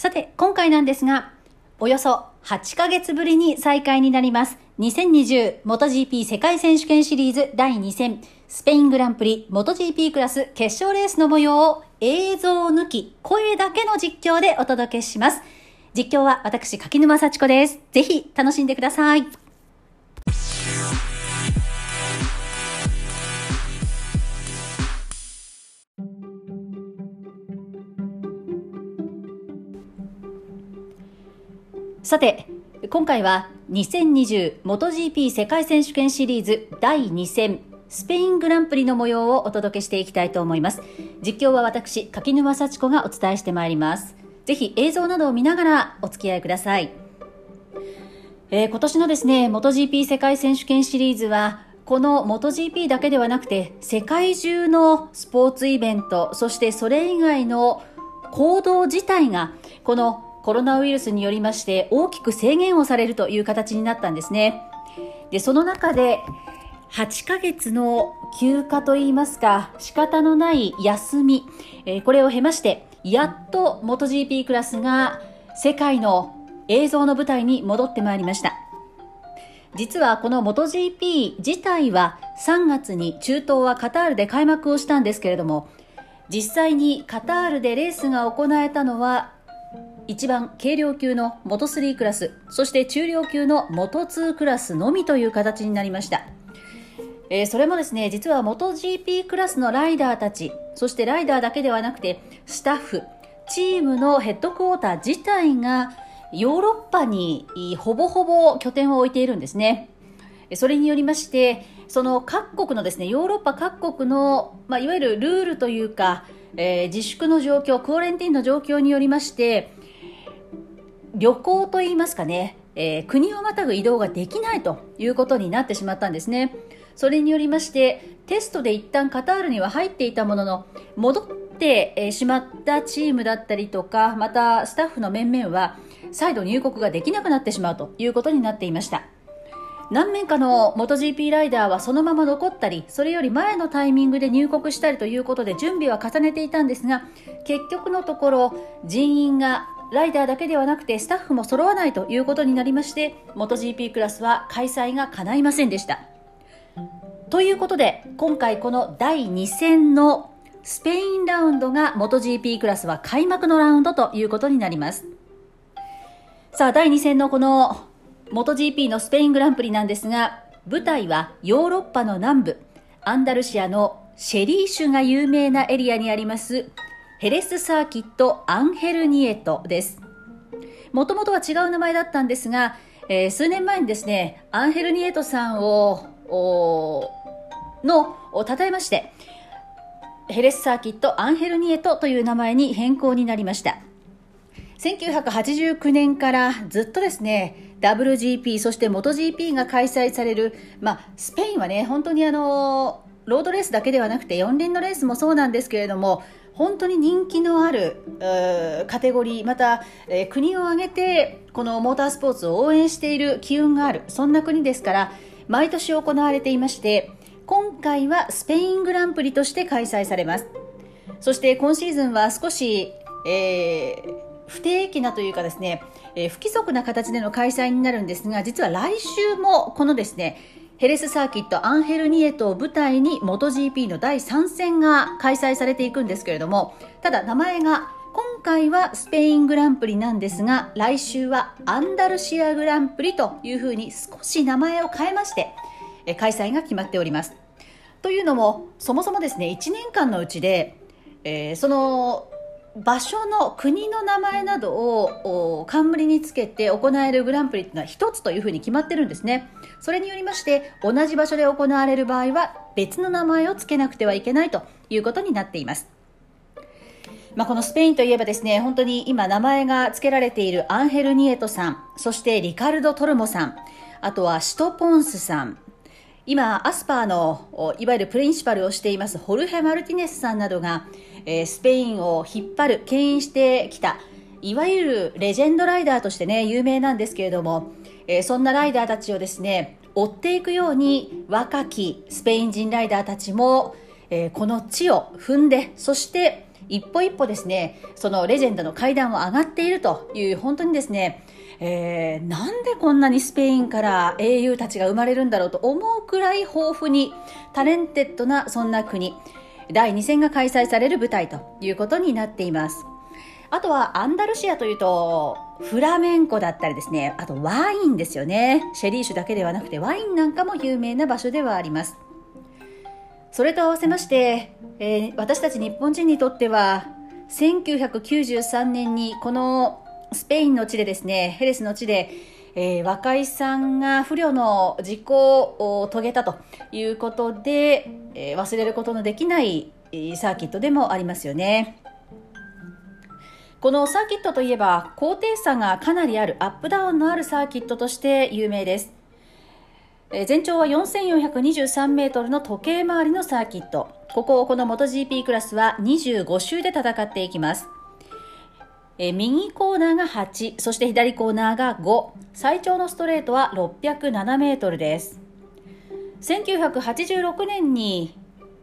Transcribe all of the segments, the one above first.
さて、今回なんですが、およそ8ヶ月ぶりに再開になります。2020 MotoGP 世界選手権シリーズ第2戦スペイングランプリ MotoGP クラス決勝レースの模様を映像抜き声だけの実況でお届けします。実況は私柿沼幸子です。ぜひ楽しんでください。さて、今回は 2020MotoGP 世界選手権シリーズ第2戦スペイングランプリの模様をお届けしていきたいと思います。実況は私、柿沼幸子がお伝えしてまいります。ぜひ映像などを見ながらお付き合いください。えー、今年のですね、MotoGP 世界選手権シリーズは、この MotoGP だけではなくて、世界中のスポーツイベント、そしてそれ以外の行動自体が、このコロナウイルスによりまして大きく制限をされるという形になったんですね。で、その中で8ヶ月の休暇といいますか、仕方のない休み、えー、これを経まして、やっと MotoGP クラスが世界の映像の舞台に戻ってまいりました。実はこの MotoGP 自体は3月に中東はカタールで開幕をしたんですけれども、実際にカタールでレースが行えたのは一番軽量級の元3クラス、そして中量級の元2クラスのみという形になりました。えー、それもですね、実は元 GP クラスのライダーたち、そしてライダーだけではなくて、スタッフ、チームのヘッドクォーター自体がヨーロッパにほぼほぼ拠点を置いているんですね。それによりまして、その各国のですね、ヨーロッパ各国の、まあ、いわゆるルールというか、えー、自粛の状況、クオレンティンの状況によりまして、旅行といいますかね、えー、国をまたぐ移動ができないということになってしまったんですね。それによりましてテストで一旦カタールには入っていたものの戻ってしまったチームだったりとかまたスタッフの面々は再度入国ができなくなってしまうということになっていました何名かの MotoGP ライダーはそのまま残ったりそれより前のタイミングで入国したりということで準備は重ねていたんですが結局のところ人員がライダーだけではなくてスタッフも揃わないということになりまして MotoGP クラスは開催が叶いませんでした。ということで今回この第2戦のスペインラウンドが MotoGP クラスは開幕のラウンドということになります。さあ第2戦のこの MotoGP のスペイングランプリなんですが舞台はヨーロッパの南部アンダルシアのシェリー酒が有名なエリアにありますヘレスサーキットアンヘルニエトです。もともとは違う名前だったんですが、えー、数年前にですね、アンヘルニエトさんを、の、を称えまして、ヘレスサーキットアンヘルニエトという名前に変更になりました。1989年からずっとですね、WGP、そして MotoGP が開催される、まあ、スペインはね、本当にあの、ロードレースだけではなくて4輪のレースもそうなんですけれども、本当に人気のあるカテゴリーまた、えー、国を挙げてこのモータースポーツを応援している機運があるそんな国ですから毎年行われていまして今回はスペイングランプリとして開催されます。そして今シーズンは少し、えー、不定期なというかですね、えー、不規則な形での開催になるんですが実は来週もこのですねヘレスサーキットアンヘルニエトを舞台に MotoGP の第3戦が開催されていくんですけれどもただ名前が今回はスペイングランプリなんですが来週はアンダルシアグランプリというふうに少し名前を変えまして開催が決まっております。というのもそもそもですね1年間のうちで、えー、その場所の国の名前などを冠につけて行えるグランプリというのは一つというふうに決まってるんですね。それによりまして同じ場所で行われる場合は別の名前を付けなくてはいけないということになっています。まあ、このスペインといえばですね、本当に今名前が付けられているアンヘル・ニエトさん、そしてリカルド・トルモさん、あとはシトポンスさん、今、アスパーのいわゆるプリンシパルをしていますホルヘ・マルティネスさんなどが、えー、スペインを引っ張る、牽引してきた、いわゆるレジェンドライダーとしてね、有名なんですけれども、えー、そんなライダーたちをですね、追っていくように若きスペイン人ライダーたちも、えー、この地を踏んで、そして一歩一歩ですねそのレジェンドの階段を上がっているという本当にですね、えー、なんでこんなにスペインから英雄たちが生まれるんだろうと思うくらい豊富に talented なそんな国。第2戦が開催される舞台ということになっています。あとはアンダルシアというとフラメンコだったりですね。あとワインですよね。シェリー酒だけではなくてワインなんかも有名な場所ではあります。それと合わせまして、えー、私たち日本人にとっては1993年にこのスペインの地でですねヘレスの地で、えー、若井さんが不慮の事故を遂げたということで、えー、忘れることのできないサーキットでもありますよね。このサーキットといえば高低差がかなりあるアップダウンのあるサーキットとして有名です全長は4423メートルの時計回りのサーキット。ここをこの MotoGP クラスは25周で戦っていきます。え右コーナーが8、そして左コーナーが5。最長のストレートは607メートルです。1986年に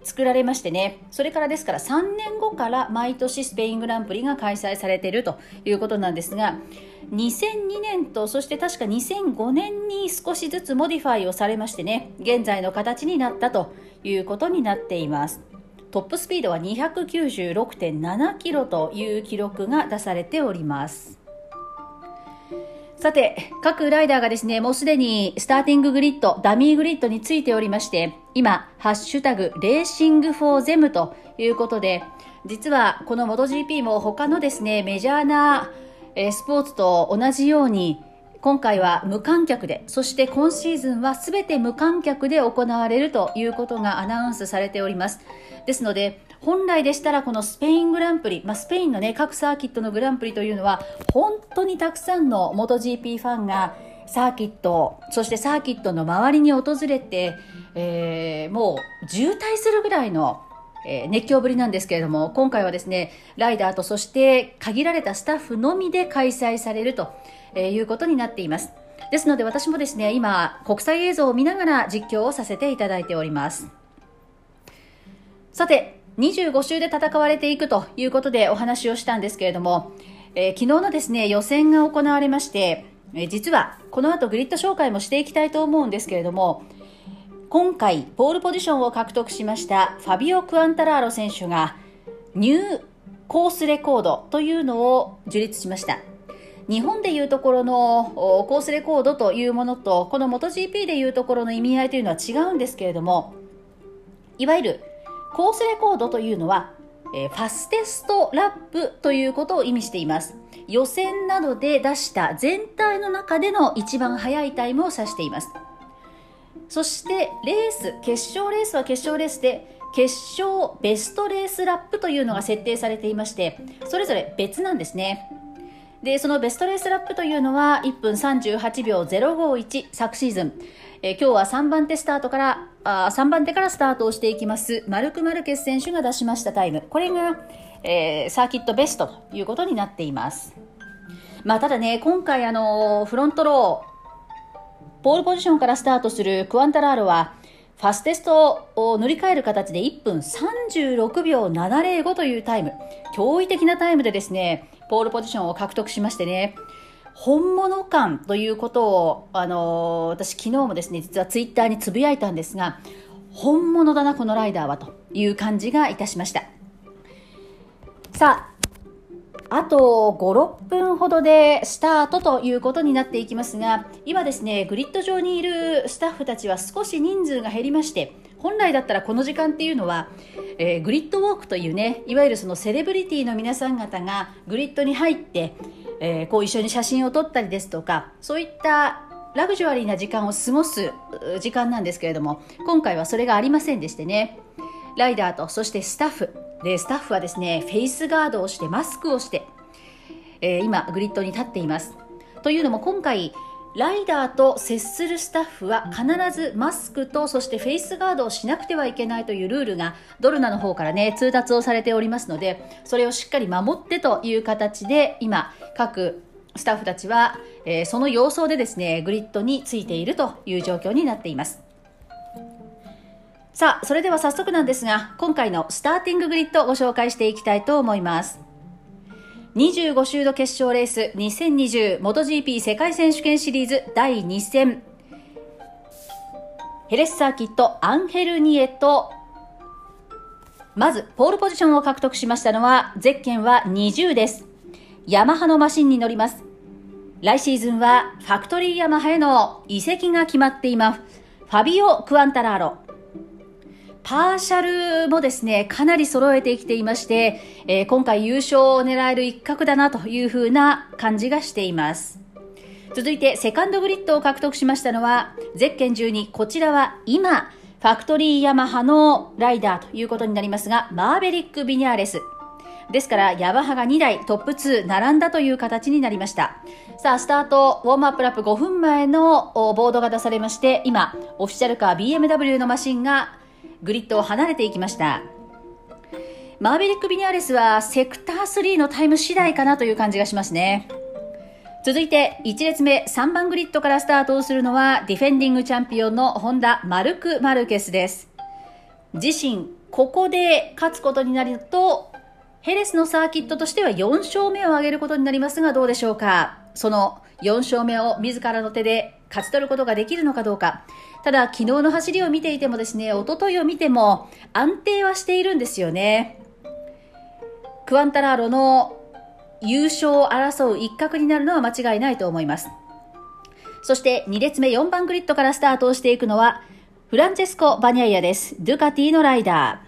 作られましてね、それからですから3年後から毎年スペイングランプリが開催されているということなんですが、2002年とそして確か2005年に少しずつモディファイをされましてね現在の形になったということになっていますトップスピードは296.7キロという記録が出されております。さて、各ライダーがですね、もうすでにスターティンググリッド、ダミーグリッドについておりまして、今、ハッシュタグ、 Racing for them ということで、実はこの MotoGP も他のですね、メジャーなえスポーツと同じように今回は無観客でそして今シーズンは全て無観客で行われるということがアナウンスされております。ですので本来でしたらこのスペイングランプリ、まあ、スペインの、ね、各サーキットのグランプリというのは本当にたくさんの MotoGP ファンがサーキットそしてサーキットの周りに訪れて、えー、もう渋滞するぐらいのえ、熱狂ぶりなんですけれども、今回はですね、ライダーとそして限られたスタッフのみで開催されるとえーいうことになっています。ですので私もですね、今、国際映像を見ながら実況をさせていただいております。さて、25周で戦われていくということでお話をしたんですけれども、えー、昨日のですね、予選が行われまして、えー、実はこの後グリッド紹介もしていきたいと思うんですけれども、今回ポールポジションを獲得しましたファビオ・クアンタラーロ選手がニューコースレコードというのを樹立しました日本でいうところのコースレコードというものとこの MotoGP でいうところの意味合いというのは違うんですけれどもいわゆるコースレコードというのはファステストラップということを意味しています。予選などで出した全体の中での一番速いタイムを指しています。そしてレース決勝レースは決勝レースで決勝ベストレースラップというのが設定されていましてそれぞれ別なんですね。でそのベストレースラップというのは1分38秒051昨シーズン、え今日は3番手スタートからあ3番手からスタートをしていきますマルク・マルケス選手が出しましたタイム。これが、えー、サーキットベストということになっています。まあ、ただね今回あのフロントローポールポジションからスタートするクワンタラーロは、ファステストを塗り替える形で1分36秒705というタイム、驚異的なタイムでですね、ポールポジションを獲得しましてね、本物感ということを、あのー、私昨日もですね、実はツイッターにつぶやいたんですが、本物だな、このライダーはという感じがいたしました。さあ、あと5、6分ほどでスタートということになっていきますが、今ですね、グリッド上にいるスタッフたちは少し人数が減りまして、本来だったらこの時間っていうのは、えー、グリッドウォークというね、いわゆるそのセレブリティの皆さん方がグリッドに入って、えー、こう一緒に写真を撮ったりですとか、そういったラグジュアリーな時間を過ごす時間なんですけれども、今回はそれがありませんでしてね、ライダーとそしてスタッフ、で、スタッフはですね、フェイスガードをして、マスクをして、えー、今、グリッドに立っています。というのも今回、ライダーと接するスタッフは必ずマスクとそしてフェイスガードをしなくてはいけないというルールがドルナの方からね通達をされておりますのでそれをしっかり守ってという形で今各スタッフたちは、えー、その様相でですねグリッドについているという状況になっていますさあ、それでは早速なんですが、今回のスターティンググリッドをご紹介していきたいと思います。25周度決勝レース 2020MotoGP 世界選手権シリーズ第2戦。ヘレスサーキットアンヘルニエとまず、ポールポジションを獲得しましたのは、ゼッケンは20です。ヤマハのマシンに乗ります。来シーズンは、ファクトリーヤマハへの移籍が決まっています。ファビオ・クアンタラーロ。パーシャルもですね、かなり揃えてきていまして、えー、今回優勝を狙える一角だなというふうな感じがしています。続いて、セカンドグリッドを獲得しましたのは、ゼッケン12、こちらは今、ファクトリーヤマハのライダーということになりますが、マーベリック・ビニャーレス。ですから、ヤマハが2台トップ2並んだという形になりました。さあ、スタート、ウォームアップラップ5分前のボードが出されまして、今、オフィシャルカー BMW のマシンがグリッドを離れていきました。マーベリック・ビニャーレスはセクター3のタイム次第かなという感じがしますね。続いて1列目3番グリッドからスタートをするのはディフェンディングチャンピオンのホンダマルク・マルケスです自身ここで勝つことになるとヘレスのサーキットとしては4勝目を挙げることになりますがどうでしょうか？その4勝目を自らの手で勝ち取ることができるのかどうかただ昨日の走りを見ていてもですね一昨日を見ても安定はしているんですよねクワンタラーロの優勝を争う一角になるのは間違いないと思います。そして2列目4番グリッドからスタートをしていくのはフランチェスコ・バニャイアです。ドゥカティのライダー。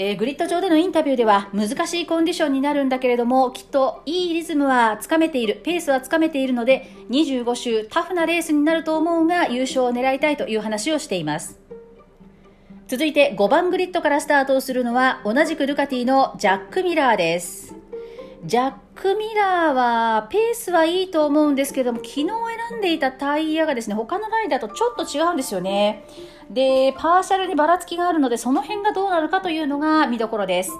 えー、グリッド上でのインタビューでは難しいコンディションになるんだけれどもきっといいリズムはつかめているペースはつかめているので25周タフなレースになると思うが優勝を狙いたいという話をしています。続いて5番グリッドからスタートをするのは同じくルカティのジャック・ミラーです。ジャック・ミラーはペースはいいと思うんですけども昨日選んでいたタイヤがですね他のライダーとちょっと違うんですよね。でパーシャルにばらつきがあるのでその辺がどうなるかというのが見どころです。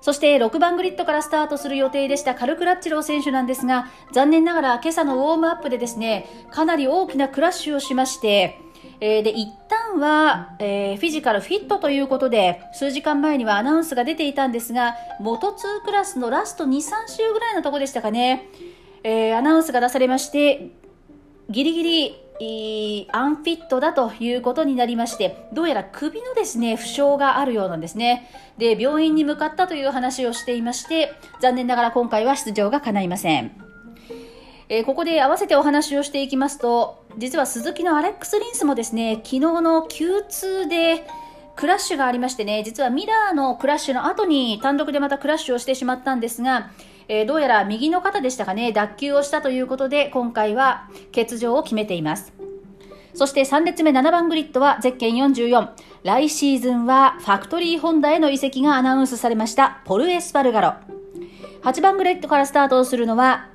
そして6番グリッドからスタートする予定でしたカルクラッチロー選手なんですが残念ながら今朝のウォームアップでですねかなり大きなクラッシュをしましてえー、で、一旦は、えー、フィジカルフィットということで、数時間前にはアナウンスが出ていたんですが、元2クラスのラスト2、3週ぐらいのとこでしたかね、えー、アナウンスが出されまして、ギリギリ、アンフィットだということになりまして、どうやら首のですね、負傷があるようなんですね。で、病院に向かったという話をしていまして、残念ながら今回は出場が叶いません。えー、ここで合わせてお話をしていきますと、実は鈴木のアレックス・リンスもですね、昨日の Q2 でクラッシュがありましてね、実はミラーのクラッシュの後に単独でまたクラッシュをしてしまったんですが、えー、どうやら右の肩でしたかね、脱臼をしたということで、今回は欠場を決めています。そして3列目7番グリッドはゼッケン44。来シーズンはファクトリーホンダへの移籍がアナウンスされましたポルエスパルガロ。8番グリッドからスタートをするのは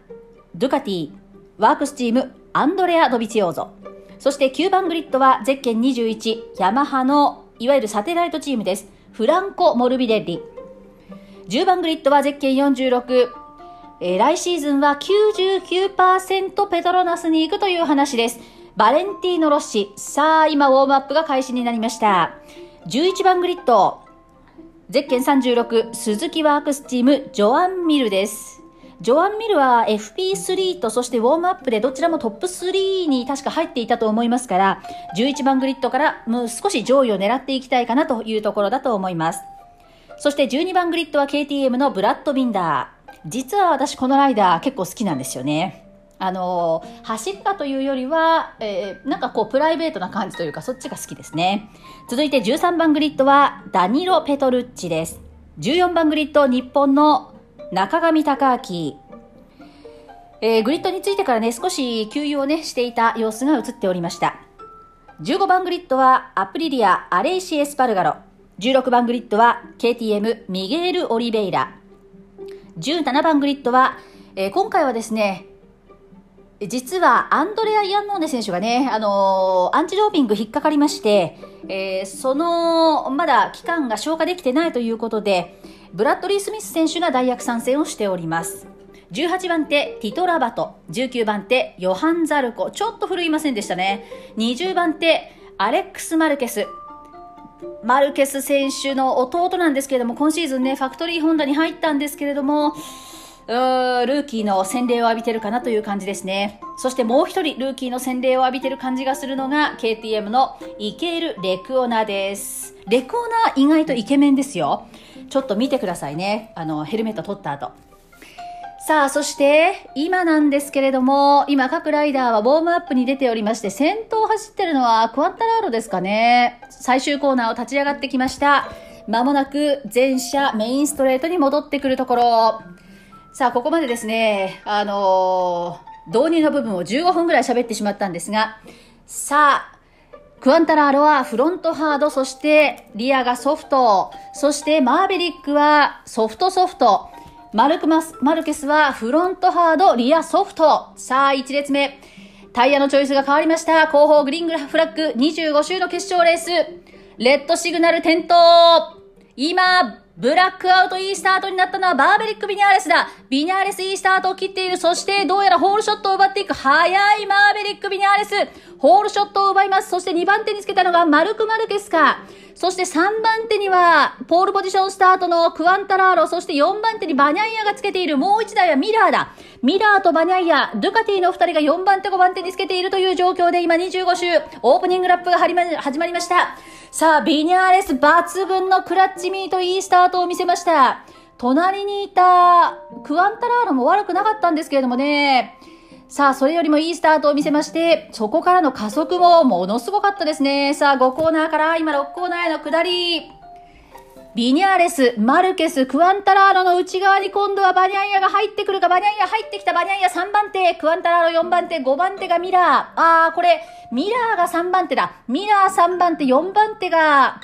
ドゥカティ、ワークスチーム、アンドレア・ドビチオーゾ。そして9番グリッドはゼッケン21、ヤマハのいわゆるサテライトチームです。フランコ・モルビデッリ。10番グリッドはゼッケン46、えー、来シーズンは99%ペトロナスに行くという話です。バレンティーノ・ロッシ。さあ、今ウォームアップが開始になりました。11番グリッド、ゼッケン36、鈴木ワークスチーム、ジョアン・ミルです。ジョアン・ミルは FP3 とそしてウォームアップでどちらもトップ3に確か入っていたと思いますから、11番グリッドからもう少し上位を狙っていきたいかなというところだと思います。そして12番グリッドは KTM のブラッド・ビンダー。実は私このライダー結構好きなんですよね。あの走ったというよりは、えー、なんかこうプライベートな感じというかそっちが好きですね。続いて13番グリッドはダニロ・ペトルッチです。14番グリッド日本の中上隆明、えー、グリッドについてからね、少し給油をね、していた様子が映っておりました。15番グリッドはアプリリア・アレイシエスパルガロ。16番グリッドは KTM ミゲール・オリベイラ。17番グリッドは、えー、今回はですね、実はアンドレア・イアンノーネ選手がね、あのー、アンチドーピング引っかかりまして、え、その、まだ期間が消化できてないということで、ブラッドリー・スミス選手が代役参戦をしております。18番手、ティトラバト。19番手、ヨハン・ザルコ。ちょっと振るいませんでしたね。20番手、アレックス・マルケス。マルケス選手の弟なんですけれども、今シーズンね、ファクトリーホンダに入ったんですけれども、ルーキーの洗礼を浴びてるかなという感じですね。そしてもう一人ルーキーの洗礼を浴びてる感じがするのが KTM のイケール・レクオナです。レクオナ意外とイケメンですよ。ちょっと見てくださいね。あの、ヘルメット取った後。さあ、そして、今なんですけれども、今各ライダーはウォームアップに出ておりまして、先頭を走ってるのはクワンタラーロですかね。最終コーナーを立ち上がってきました。まもなく全車メインストレートに戻ってくるところ。さあ、ここまでですね、あのー、導入の部分を15分ぐらい喋ってしまったんですが、さあ、クアンタラーロはフロントハード、そしてリアがソフト、そしてマーベリックはソフトソフト、マルクマス、マルケスはフロントハード、リアソフト。さあ、1列目。タイヤのチョイスが変わりました。後方グリーングラフラッグ25周の決勝レース。レッドシグナル点灯。今、ブラックアウトいいスタートになったのはバーベリック・ビニャーレスだ。ビニャーレスいいスタートを切っている。そしてどうやらホールショットを奪っていく。早いマーベリック・ビニャーレス。ホールショットを奪います。そして2番手につけたのがマルク・マルケスか。そして3番手には、ポールポジションスタートのクワンタラーロ、そして4番手にバニャイアがつけている。もう1台はミラーだ。ミラーとバニャイア、ドゥカティの2人が4番手、5番手につけているという状況で、今25周、オープニングラップが始まりました。さあ、ビニャーレス抜群のクラッチミートいいスタートを見せました。隣にいたクワルタラーロも悪くなかったんですけれどもね、さあ、それよりもいいスタートを見せまして、そこからの加速もものすごかったですね。さあ、5コーナーから今6コーナーへの下り。ビニャーレス、マルケス、クワルタラーロの内側に今度はバニャイアが入ってくるか、バニャイア入ってきたバニャイア3番手、クワルタラーロ4番手、5番手がミラー。あー、これ、ミラーが3番手だ。ミラー3番手、4番手が、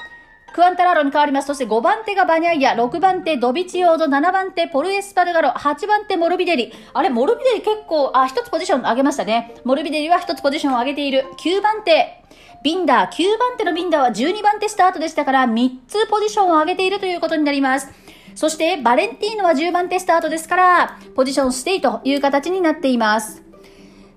クアンタラロに変わります。そして5番手がバニャイア、6番手ドビチオード、7番手ポルエスパルガロ、8番手モルビデリ。あれ、モルビデリ結構、あ、1つポジション上げましたね。モルビデリは1つポジションを上げている。9番手、ビンダー、9番手のビンダーは12番手スタートでしたから、3つポジションを上げているということになります。そして、バレンティーノは10番手スタートですから、ポジションステイという形になっています。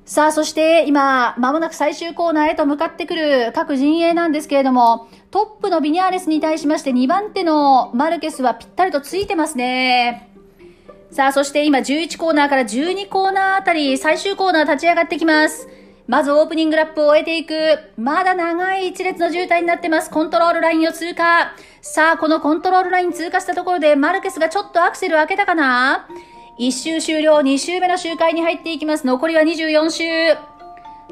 さあ、そして今、まもなく最終コーナーへと向かってくる各陣営なんですけれども、トップのビニャーレスに対しまして2番手のマルケスはぴったりとついてますね。さあ、そして今11コーナーから12コーナーあたり、最終コーナー立ち上がってきます。まずオープニングラップを終えていく。まだ長い一列の渋滞になってます。コントロールラインを通過。さあ、このコントロールライン通過したところで、マルケスがちょっとアクセルを開けたかな？1周終了、2周目の周回に入っていきます。残りは24周。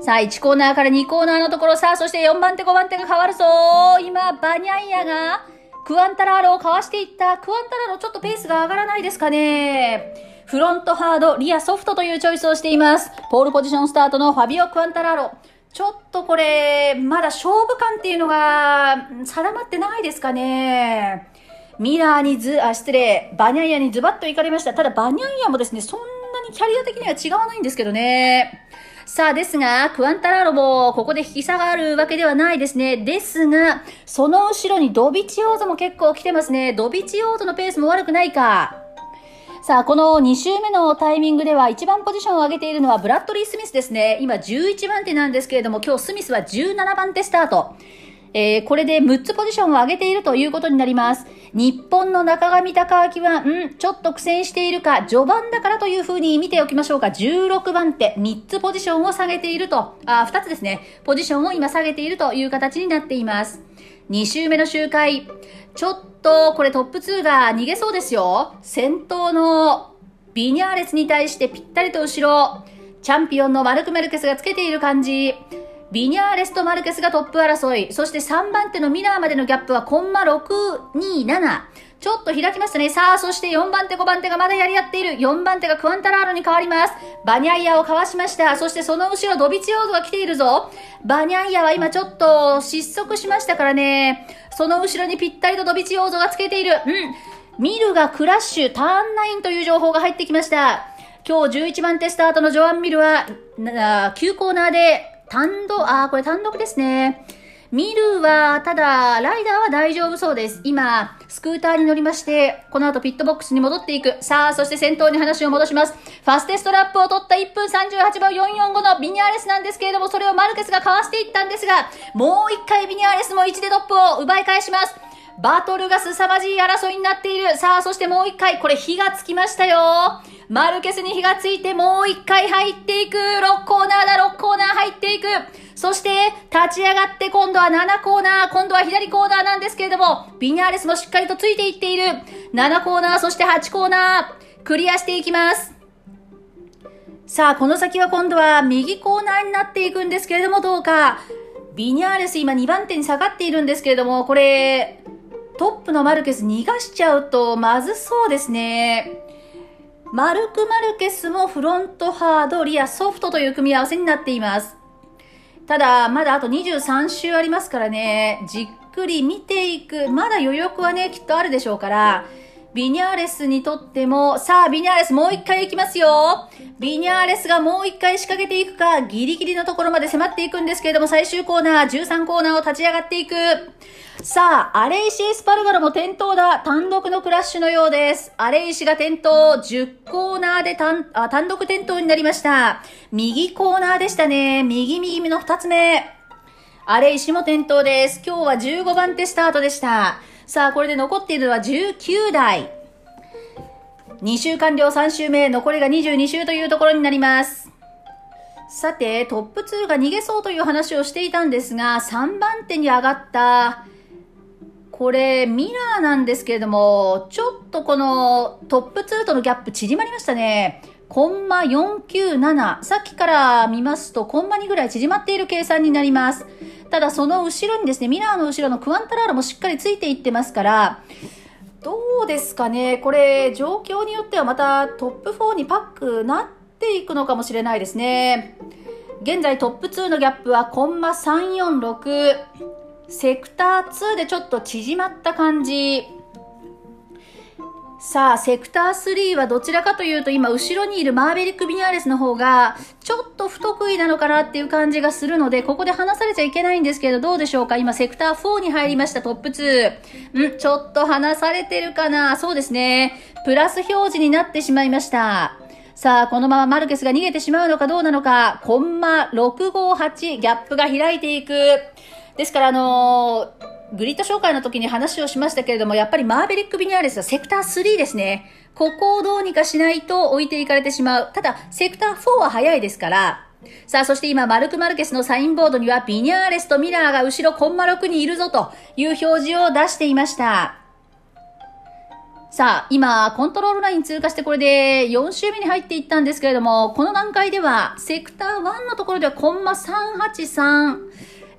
さあ、1コーナーから2コーナーのところ、さあ、そして4番手、5番手が変わるぞ今、バニャイアが、クワルタラーロをかわしていった。クワルタラーロ、ちょっとペースが上がらないですかね。フロントハード、リアソフトというチョイスをしています。ポールポジションスタートのファビオ・クワルタラーロ。ちょっとこれ、まだ勝負感っていうのが定まってないですかね。ミラーにず、あ、失礼、バニャイアにズバッと行かれました。ただ、バニャイアもですね、そんなにキャリア的には違わないんですけどね。さあ、ですが、クアンタラロボここで引き下がるわけではないですね。ですが、その後ろにドビチオードも結構来てますね。ドビチオードのペースも悪くないか。さあ、この2周目のタイミングでは一番ポジションを上げているのはブラッドリー・スミスですね。今11番手なんですけれども、今日スミスは17番手スタート。えー、これで6つポジションを上げているということになります。日本の中上隆明は、んちょっと苦戦しているか、序盤だからというふうに見ておきましょうか。16番手、3つポジションを下げていると、あ、2つですね。ポジションを今下げているという形になっています。2周目の周回。ちょっと、これトップ2が逃げそうですよ。先頭のビニャーレスに対してぴったりと後ろ。チャンピオンのマルクメルケスがつけている感じ。ビニャーレスとマルケスがトップ争い。そして3番手のミラーまでのギャップはコンマ627。ちょっと開きましたね。さあ、そして4番手、5番手がまだやり合っている。4番手がクワンタラーロに変わります。バニャイアをかわしました。そしてその後ろ、ドビチオードが来ているぞ。バニャイアは今ちょっと失速しましたからね。その後ろにぴったりとドビチオードがつけている。うん。ミルがクラッシュ、ターンナインという情報が入ってきました。今日11番手スタートのジョアン・ミルは、9コーナーで単独、あこれ単独ですね。見るは、ただ、ライダーは大丈夫そうです。今、スクーターに乗りまして、この後ピットボックスに戻っていく。さあ、そして先頭に話を戻します。ファステストラップを取った1分38秒445のビニアレスなんですけれども、それをマルケスがかわしていったんですが、もう一回ビニアレスも1でトップを奪い返します。バトルが凄まじい争いになっている。さあ、そしてもう一回、これ火がつきましたよ。マルケスに火がついてもう一回入っていく。6コーナーだ、6コーナー入っていく。そして、立ち上がって今度は7コーナー、今度は左コーナーなんですけれども、ビニャーレスもしっかりとついていっている。7コーナー、そして8コーナー、クリアしていきます。さあ、この先は今度は右コーナーになっていくんですけれども、どうか。ビニャーレス今2番手に下がっているんですけれども、これ、トップのマルケス逃がしちゃうとまずそうですね。マルク・マルケスもフロントハード、リア、ソフトという組み合わせになっています。ただ、まだあと23週ありますからね、じっくり見ていく、まだ余力はね、きっとあるでしょうから、ビニャーレスにとっても、さあ、ビニャーレスもう一回行きますよ。ビニャーレスがもう一回仕掛けていくか、ギリギリのところまで迫っていくんですけれども、最終コーナー、13コーナーを立ち上がっていく。さあ、アレイシ・エスパルガロも転倒だ。単独のクラッシュのようです。アレイシが転倒、10コーナーで単あ単独転倒になりました。右コーナーでしたね。右右の2つ目。アレイシも転倒です。今日は15番手スタートでした。さあ、これで残っているのは19台。2週完了3週目、残りが22週というところになります。さて、トップ2が逃げそうという話をしていたんですが、3番手に上がった、これ、ミラーなんですけれども、ちょっとこのトップ2とのギャップ縮まりましたね。コンマ497。さっきから見ますと、コンマ2ぐらい縮まっている計算になります。ただ、その後ろにですね、ミラーの後ろのクアンタラーロもしっかりついていってますから、どうですかね、これ、状況によってはまたトップ4にパックなっていくのかもしれないですね。現在トップ2のギャップはコンマ346。セクター2でちょっと縮まった感じ。さあ、セクター3はどちらかというと、今、後ろにいるマーベリック・ビニャーレスの方が、ちょっと不得意なのかなっていう感じがするので、ここで離されちゃいけないんですけど、どうでしょうか？今、セクター4に入りました、トップ2。んちょっと離されてるかな？そうですね。プラス表示になってしまいました。さあ、このままマルケスが逃げてしまうのかどうなのか、コンマ658、ギャップが開いていく。ですから、あのーグリッド紹介の時に話をしましたけれども、やっぱりマーベリック・ビニアレスはセクター3ですね。ここをどうにかしないと置いていかれてしまう。ただ、セクター4は早いですから、さあ、そして今、マルク・マルケスのサインボードには、ビニャーレスとミラーが後ろコンマ6にいるぞという表示を出していました。さあ、今、コントロールライン通過してこれで4周目に入っていったんですけれども、この段階では、セクター1のところではコンマ383、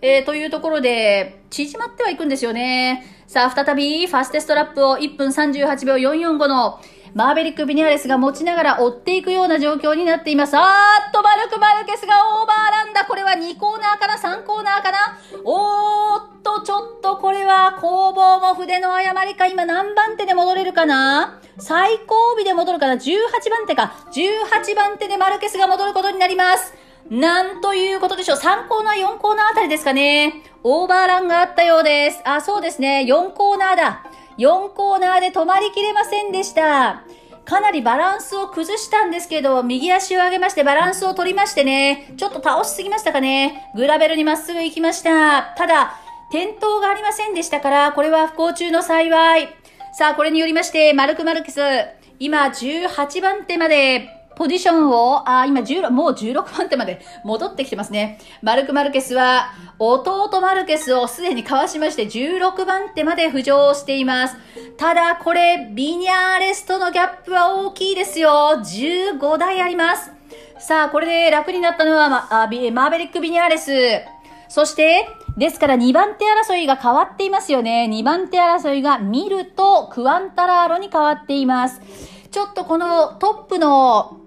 えー、というところで、縮まってはいくんですよね。さあ、再び、ファステストラップを1分38秒445の、マーベリック・ビニアレスが持ちながら追っていくような状況になっています。あーっと、マルク・マルケスがオーバーランだ。これは2コーナーかな ?3 コーナーかな？おーっと、ちょっとこれは攻防も筆の誤りか。今何番手で戻れるかな？最後尾で戻るかな ?18 番手か。18番手でマルケスが戻ることになります。なんということでしょう。3コーナー、4コーナーあたりですかね。オーバーランがあったようです。あ、そうですね。4コーナーだ。4コーナーで止まりきれませんでした。かなりバランスを崩したんですけど、右足を上げましてバランスを取りましてね、ちょっと倒しすぎましたかね。グラベルにまっすぐ行きました。ただ、転倒がありませんでしたから、これは不幸中の幸い。さあ、これによりまして、マルク・マルケス、今18番手までポジションを、あ、今16、もう16番手まで戻ってきてますね。マルク・マルケスは、弟マルケスをすでにかわしまして16番手まで浮上しています。ただ、これ、ビニャーレスとのギャップは大きいですよ。15台あります。さあ、これで楽になったのは、ま、あマーベリック・ビニャーレス。そして、ですから2番手争いが変わっていますよね。2番手争いがミラーとクワンタラーロに変わっています。ちょっとこのトップの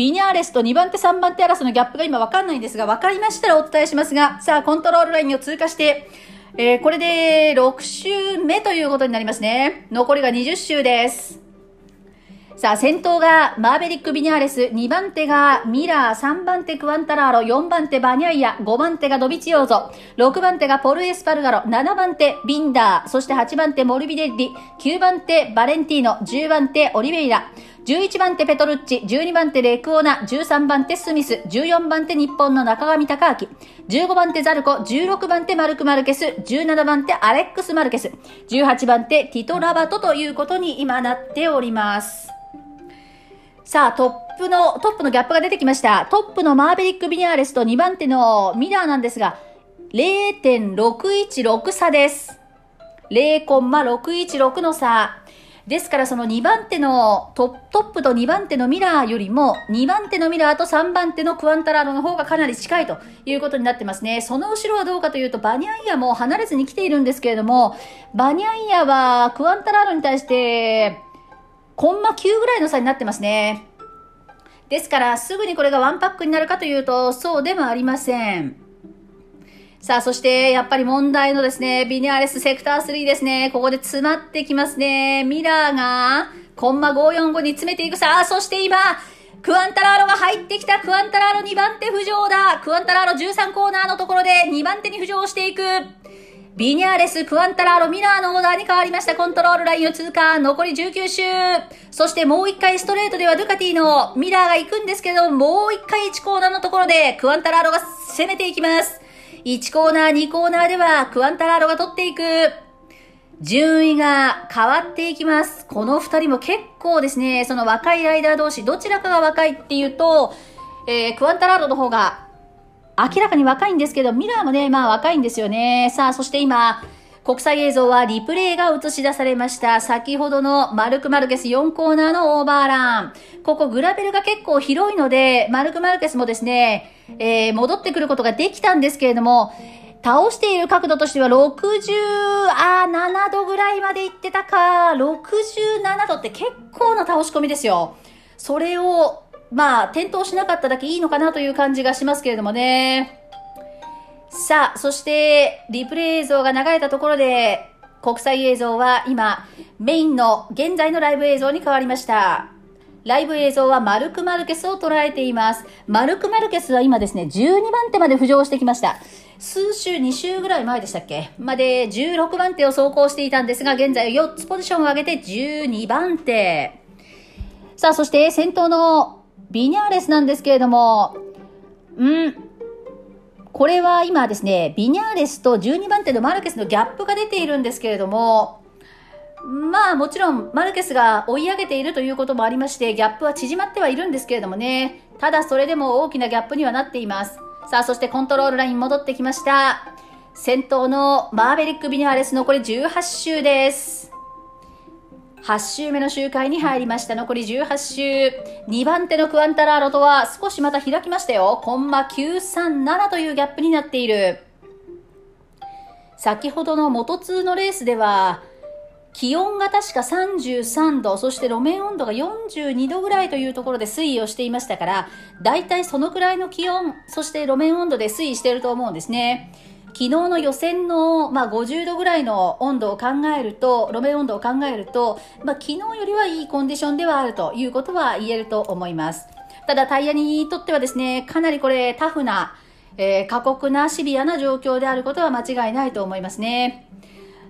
ビニャーレスと2番手3番手争いのギャップが今わかんないんですが、わかりましたらお伝えしますが、さあ、コントロールラインを通過して、えー、これで6周目ということになりますね。残りが20周です。さあ、先頭がマーベリック・ビニャーレス、2番手がミラー、3番手クワンタラーロ、4番手バニャイア、5番手がドビチオーゾ、6番手がポルエスパルガロ、7番手ビンダー、そして8番手モルビデッリ、9番手バレンティーノ、10番手オリベイラ、11番手ペトルッチ、12番手レクオナ、13番手スミス、14番手日本の中上隆明、15番手ザルコ、16番手マルク・マルケス、17番手アレックス・マルケス、18番手ティト・ラバトということに今なっております。さあ、トップの、トップのギャップが出てきました。トップのマーベリック・ビニャーレスと2番手のミラーなんですが、0.616差です。0.616の差。ですからその2番手のトップと2番手のミラーよりも2番手のミラーと3番手のクワンタラーロの方がかなり近いということになってますね。その後ろはどうかというとバニャイアも離れずに来ているんですけれどもバニャイアはクワンタラーロに対してコンマ9ぐらいの差になってますね。ですから、すぐにこれがワンパックになるかというと、そうでもありません。さあ、そして、やっぱり問題のですね、ビニャーレス、セクター3ですね。ここで詰まってきますね。ミラーが、コンマ545に詰めていく。さあ、そして今、クワンタラーロが入ってきた。クワンタラーロ2番手浮上だ。クワンタラーロ13コーナーのところで2番手に浮上していく。ビニャーレス、クワンタラーロ、ミラーのオーダーに変わりました。コントロールラインを通過。残り19周。そしてもう一回ストレートではドゥカティのミラーが行くんですけど、もう一回1コーナーのところでクワンタラーロが攻めていきます。1コーナー、2コーナーではクワンタラーロが取っていく。順位が変わっていきます。この二人も結構ですね、その若いライダー同士、どちらかが若いっていうと、えー、クワンタラーロの方が明らかに若いんですけど、ミラーもね、まあ若いんですよね。さあ、そして今、国際映像はリプレイが映し出されました。先ほどのマルク・マルケス4コーナーのオーバーラン。ここグラベルが結構広いので、マルク・マルケスもですね、えー、戻ってくることができたんですけれども、倒している角度としては67度ぐらいまで行ってたか。67度って結構な倒し込みですよ。それをまあ、転倒しなかっただけいいのかなという感じがしますけれどもね。さあ、そして、リプレイ映像が流れたところで、国際映像は今、メインの現在のライブ映像に変わりました。ライブ映像はマルク・マルケスを捉えています。マルク・マルケスは今ですね、12番手まで浮上してきました。数週、2週ぐらい前でしたっけ？まで16番手を走行していたんですが、現在4つポジションを上げて12番手。さあ、そして先頭のビニャーレスなんですけれども、うん、これは今ですね、ビニャーレスと12番手のマルケスのギャップが出ているんですけれども、まあもちろんマルケスが追い上げているということもありまして、ギャップは縮まってはいるんですけれどもね、ただそれでも大きなギャップにはなっています。さあ、そしてコントロールライン戻ってきました。先頭のマーベリック・ビニャーレス残り18周です。8周目の周回に入りました。残り18周。2番手のクワンタラーロとは少しまた開きましたよ。コンマ937というギャップになっている。先ほどの元2のレースでは、気温が確か33度、そして路面温度が42度ぐらいというところで推移をしていましたから、だいたいそのくらいの気温、そして路面温度で推移していると思うんですね。昨日の予選の、まあ、50度ぐらいの温度を考えると、路面温度を考えると、まあ、昨日よりはいいコンディションではあるということは言えると思います。ただタイヤにとってはですね、かなりこれタフな、えー、過酷なシビアな状況であることは間違いないと思いますね。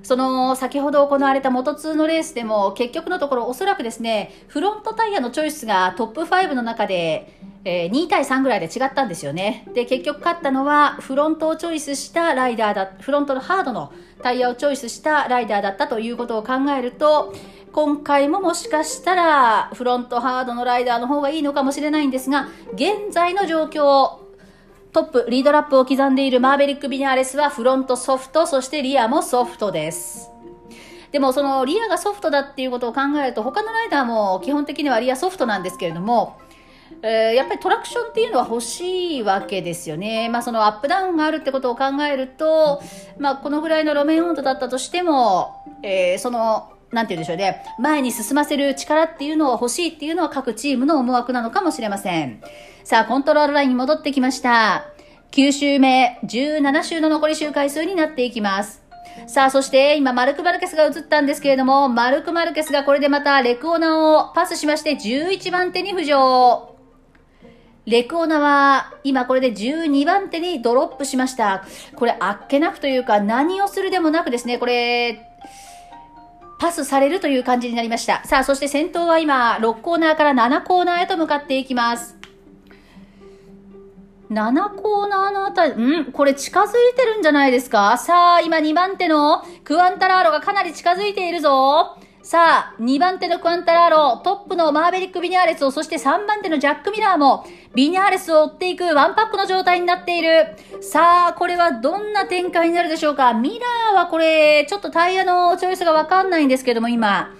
その先ほど行われた元2のレースでも結局のところおそらくですね、フロントタイヤのチョイスがトップ5の中でえー、2対3ぐらいで違ったんですよね。で、結局勝ったのはフロントをチョイスしたライダーだ、フロントのハードのタイヤをチョイスしたライダーだったということを考えると、今回ももしかしたらフロントハードのライダーの方がいいのかもしれないんですが、現在の状況、トップ、リードラップを刻んでいるマーベリック・ビニャーレスはフロントソフト、そしてリアもソフトです。でもそのリアがソフトだっていうことを考えると他のライダーも基本的にはリアソフトなんですけれどもえー、やっぱりトラクションっていうのは欲しいわけですよね。まあそのアップダウンがあるってことを考えると、まあこのぐらいの路面温度だったとしても、えー、その、なんて言うんでしょうね。前に進ませる力っていうのを欲しいっていうのは各チームの思惑なのかもしれません。さあ、コントロールラインに戻ってきました。9周目、17周の残り周回数になっていきます。さあ、そして今、マルク・マルケスが映ったんですけれども、マルク・マルケスがこれでまたレクオナをパスしまして、11番手に浮上。レクオナは今これで12番手にドロップしました。これあっけなくというか何をするでもなくですね、これパスされるという感じになりました。さあ、そして先頭は今6コーナーから7コーナーへと向かっていきます。7コーナーのあたり、んこれ近づいてるんじゃないですか？さあ、今2番手のクワンタラーロがかなり近づいているぞ。さあ、2番手のクワンタラーロ、トップのマーベリック・ビニャーレスを、そして3番手のジャック・ミラーも、ビニャーレスを追っていくワンパックの状態になっている。さあ、これはどんな展開になるでしょうか？ミラーはこれ、ちょっとタイヤのチョイスがわかんないんですけども、今。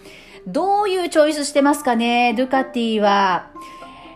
どういうチョイスしてますかね？ドゥカティは。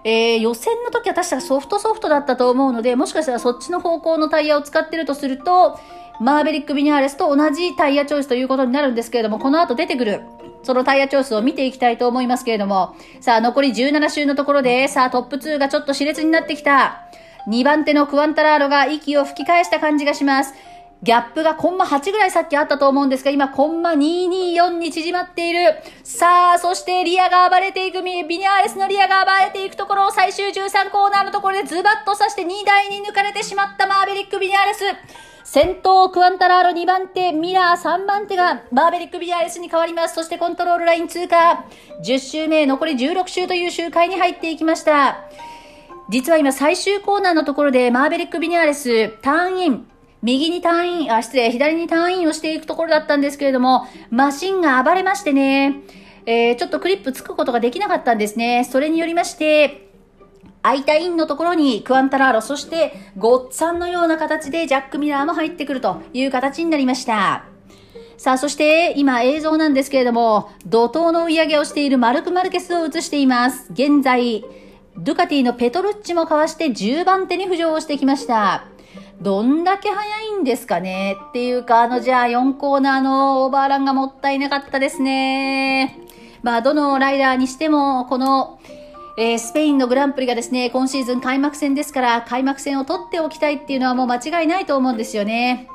えー、予選の時は確かソフトソフトだったと思うので、もしかしたらそっちの方向のタイヤを使ってるとすると、マーベリック・ビニャーレスと同じタイヤチョイスということになるんですけれども、この後出てくる、そのタイヤチョイスを見ていきたいと思いますけれども、さあ、残り17周のところで、さあ、トップ2がちょっと熾烈になってきた。2番手のクワンタラーロが息を吹き返した感じがします。ギャップがコンマ8ぐらいさっきあったと思うんですが、今コンマ224に縮まっている。さあ、そしてリアが暴れていく、ビニャーレスのリアが暴れていくところを最終13コーナーのところでズバッと刺して2台に抜かれてしまったマーベリック・ビニャーレス。先頭、クワンタラーロ2番手、ミラー3番手がマーベリック・ビニャーレスに変わります。そしてコントロールライン通過。10周目、残り16周という周回に入っていきました。実は今最終コーナーのところでマーベリック・ビニャーレス、ターンイン、右にターンイン、あ、失礼、左にターンインをしていくところだったんですけれども、マシンが暴れましてね、えー、ちょっとクリップつくことができなかったんですね。それによりまして、空いたインのところにクワンタラーロ、そしてごっつぁんのような形でジャック・ミラーも入ってくるという形になりました。さあ、そして今映像なんですけれども、怒涛の追い上げをしているマルク・マルケスを映しています。現在、ドゥカティのペトルッチもかわして10番手に浮上してきました。どんだけ速いんですかね？っていうか、あの、じゃあ4コーナーのオーバーランがもったいなかったですね。まあ、どのライダーにしても、この、えー、スペインのグランプリがですね、今シーズン開幕戦ですから、開幕戦を取っておきたいっていうのはもう間違いないと思うんですよね。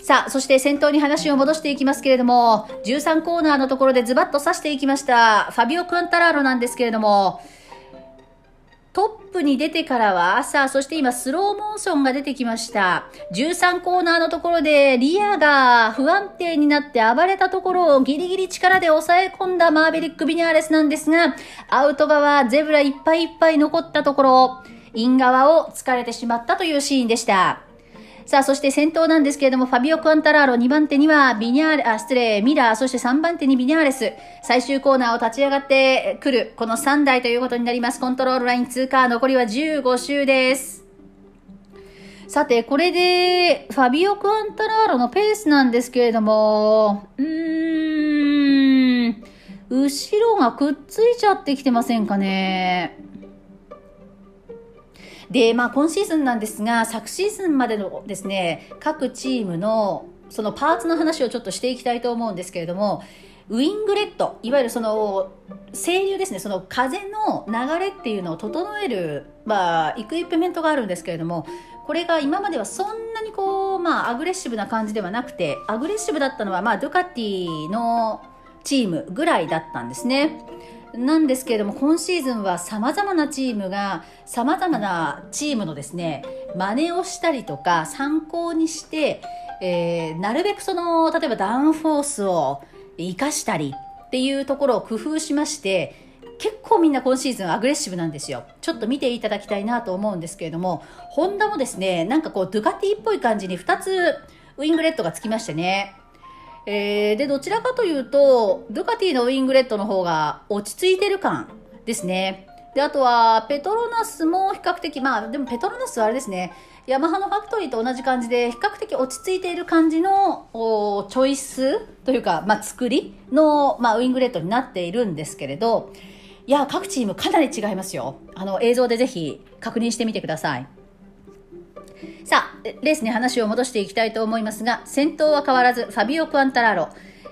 さあ、そして先頭に話を戻していきますけれども、13コーナーのところでズバッと刺していきました、ファビオ・クンタラーロなんですけれども、トップに出てからは、朝、そして今スローモーションが出てきました。13コーナーのところでリアが不安定になって暴れたところをギリギリ力で抑え込んだマーベリック・ビニャーレスなんですが、アウト側、ゼブラいっぱいいっぱい残ったところ、イン側を疲れてしまったというシーンでした。さあ、そして先頭なんですけれども、ファビオ・クアンタラーロ、2番手にはビニャーレ、あ、失礼、ミラー、そして3番手にビニャーレス、最終コーナーを立ち上がってくる、この3台ということになります。コントロールライン通過、残りは15周です。さて、これで、ファビオ・クアンタラーロのペースなんですけれども、うーん、後ろがくっついちゃってきてませんかね。で、まあ、今シーズンなんですが、昨シーズンまでのですね、各チームのそのパーツの話をちょっとしていきたいと思うんですけれども、ウィングレット、いわゆるその、清流ですね、その風の流れっていうのを整える、まあ、イクイプメントがあるんですけれども、これが今まではそんなにこう、まあ、アグレッシブな感じではなくて、アグレッシブだったのは、まあ、ドゥカティのチームぐらいだったんですね。なんですけれども今シーズンはさまざまなチームがさまざまなチームのですね真似をしたりとか参考にして、えー、なるべくその例えばダウンフォースを生かしたりっていうところを工夫しまして結構みんな今シーズンアグレッシブなんですよ。ちょっと見ていただきたいなと思うんですけれども、ホンダもですね、なんかこう、ドゥカティっぽい感じに2つウィングレットがつきましてね。えー、で、どちらかというと、ドゥカティのウィングレットの方が落ち着いてる感ですね。で、あとは、ペトロナスも比較的、まあ、でもペトロナスはあれですね、ヤマハのファクトリーと同じ感じで、比較的落ち着いている感じの、おチョイスというか、まあ、作りの、まあ、ウィングレットになっているんですけれど、いや、各チームかなり違いますよ。あの、映像でぜひ確認してみてください。さあ、レースに話を戻していきたいと思いますが、先頭は変わらず、ファビオ・クアンタラーロ。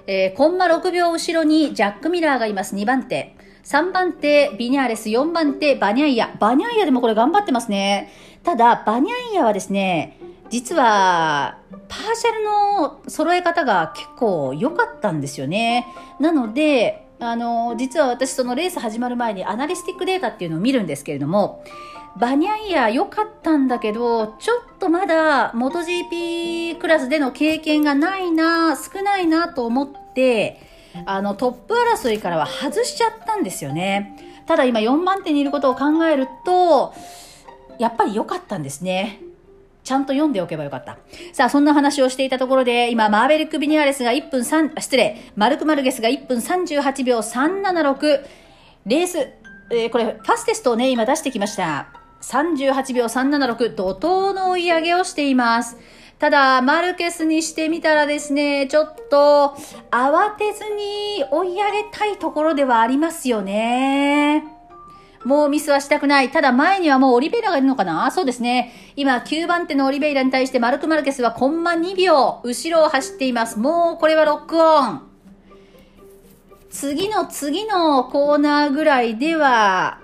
えー、コンマ6秒後ろにジャック・ミラーがいます、2番手。3番手、ビニャーレス、4番手、バニャイヤ。バニャイヤでもこれ頑張ってますね。ただ、バニャイヤはですね、実は、パーシャルの揃え方が結構良かったんですよね。なので、あの、実は私そのレース始まる前にアナリスティックデータっていうのを見るんですけれども、バニャイア良かったんだけど、ちょっとまだ MotoGP クラスでの経験がないな、少ないなと思って、あの、トップ争いからは外しちゃったんですよね。ただ今4番手にいることを考えると、やっぱり良かったんですね。ちゃんと読んでおけばよかった。さあ、そんな話をしていたところで、今、マーベリック・ビニアレスが1分3、失礼、マルク・マルゲスが1分38秒376、レース、えー、これ、ファステストをね、今出してきました。38秒376、怒涛の追い上げをしています。ただ、マルケスにしてみたらですね、ちょっと、慌てずに追い上げたいところではありますよね。もうミスはしたくない。ただ前にはもうオリベイラがいるのかな？そうですね。今9番手のオリベイラに対してマルク・マルケスはコンマ2秒後ろを走っています。もうこれはロックオン。次の次のコーナーぐらいでは、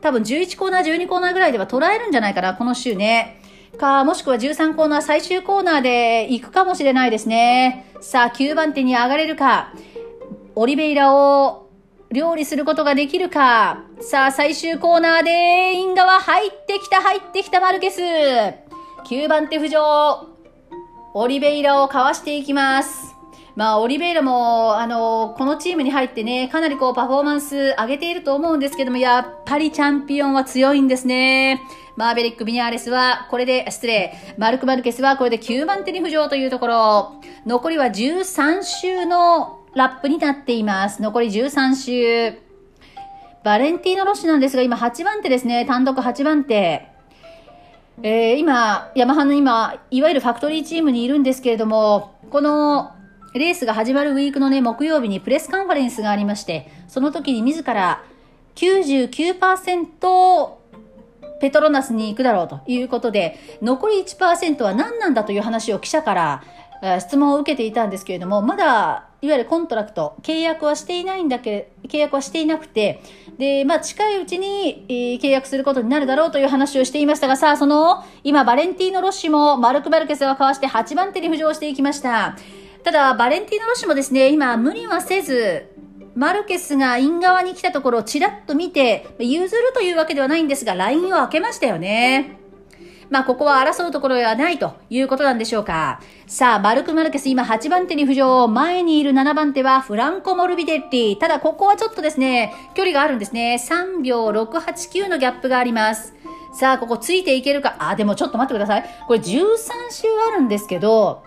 多分11コーナー、12コーナーぐらいでは捉えるんじゃないかな、この週ね。か、もしくは13コーナー最終コーナーで行くかもしれないですね。さあ、9番手に上がれるか。オリベイラを料理することができるか。さあ、最終コーナーで、インガは入ってきた、入ってきた、マルケス。9番手浮上。オリベイラをかわしていきます。まあ、オリベイラも、あの、このチームに入ってね、かなりこう、パフォーマンス上げていると思うんですけども、やっぱりチャンピオンは強いんですね。マーベリック・ビニャーレスは、これで、失礼、マルク・マルケスはこれで9番手に浮上というところ。残りは13周のラップになっています。残り13周。バレンティーノ・ロッシュなんですが、今8番手ですね。単独8番手。えー、今、ヤマハの今、いわゆるファクトリーチームにいるんですけれども、このレースが始まるウィークのね、木曜日にプレスカンファレンスがありまして、その時に自ら99%ペトロナスに行くだろうということで、残り1%は何なんだという話を記者から質問を受けていたんですけれども、まだいわゆるコントラクト、契約はしていないんだけ、契約はしていなくて、で、まあ、近いうちに、えー、契約することになるだろうという話をしていましたが、さあ、その、今、バレンティーノ・ロッシも、マルク・マルケスをかわして8番手に浮上していきました。ただ、バレンティーノ・ロッシもですね、今、無理はせず、マルケスがイン側に来たところをちらっと見て、譲るというわけではないんですが、ラインを開けましたよね。まあ、ここは争うところではないということなんでしょうか。さあ、マルク・マルケス今8番手に浮上。前にいる7番手はフランコ・モルビデッリ。ただ、ここはちょっとですね、距離があるんですね。3秒689のギャップがあります。さあ、ここついていけるか？あ、でもちょっと待ってください。これ13周あるんですけど、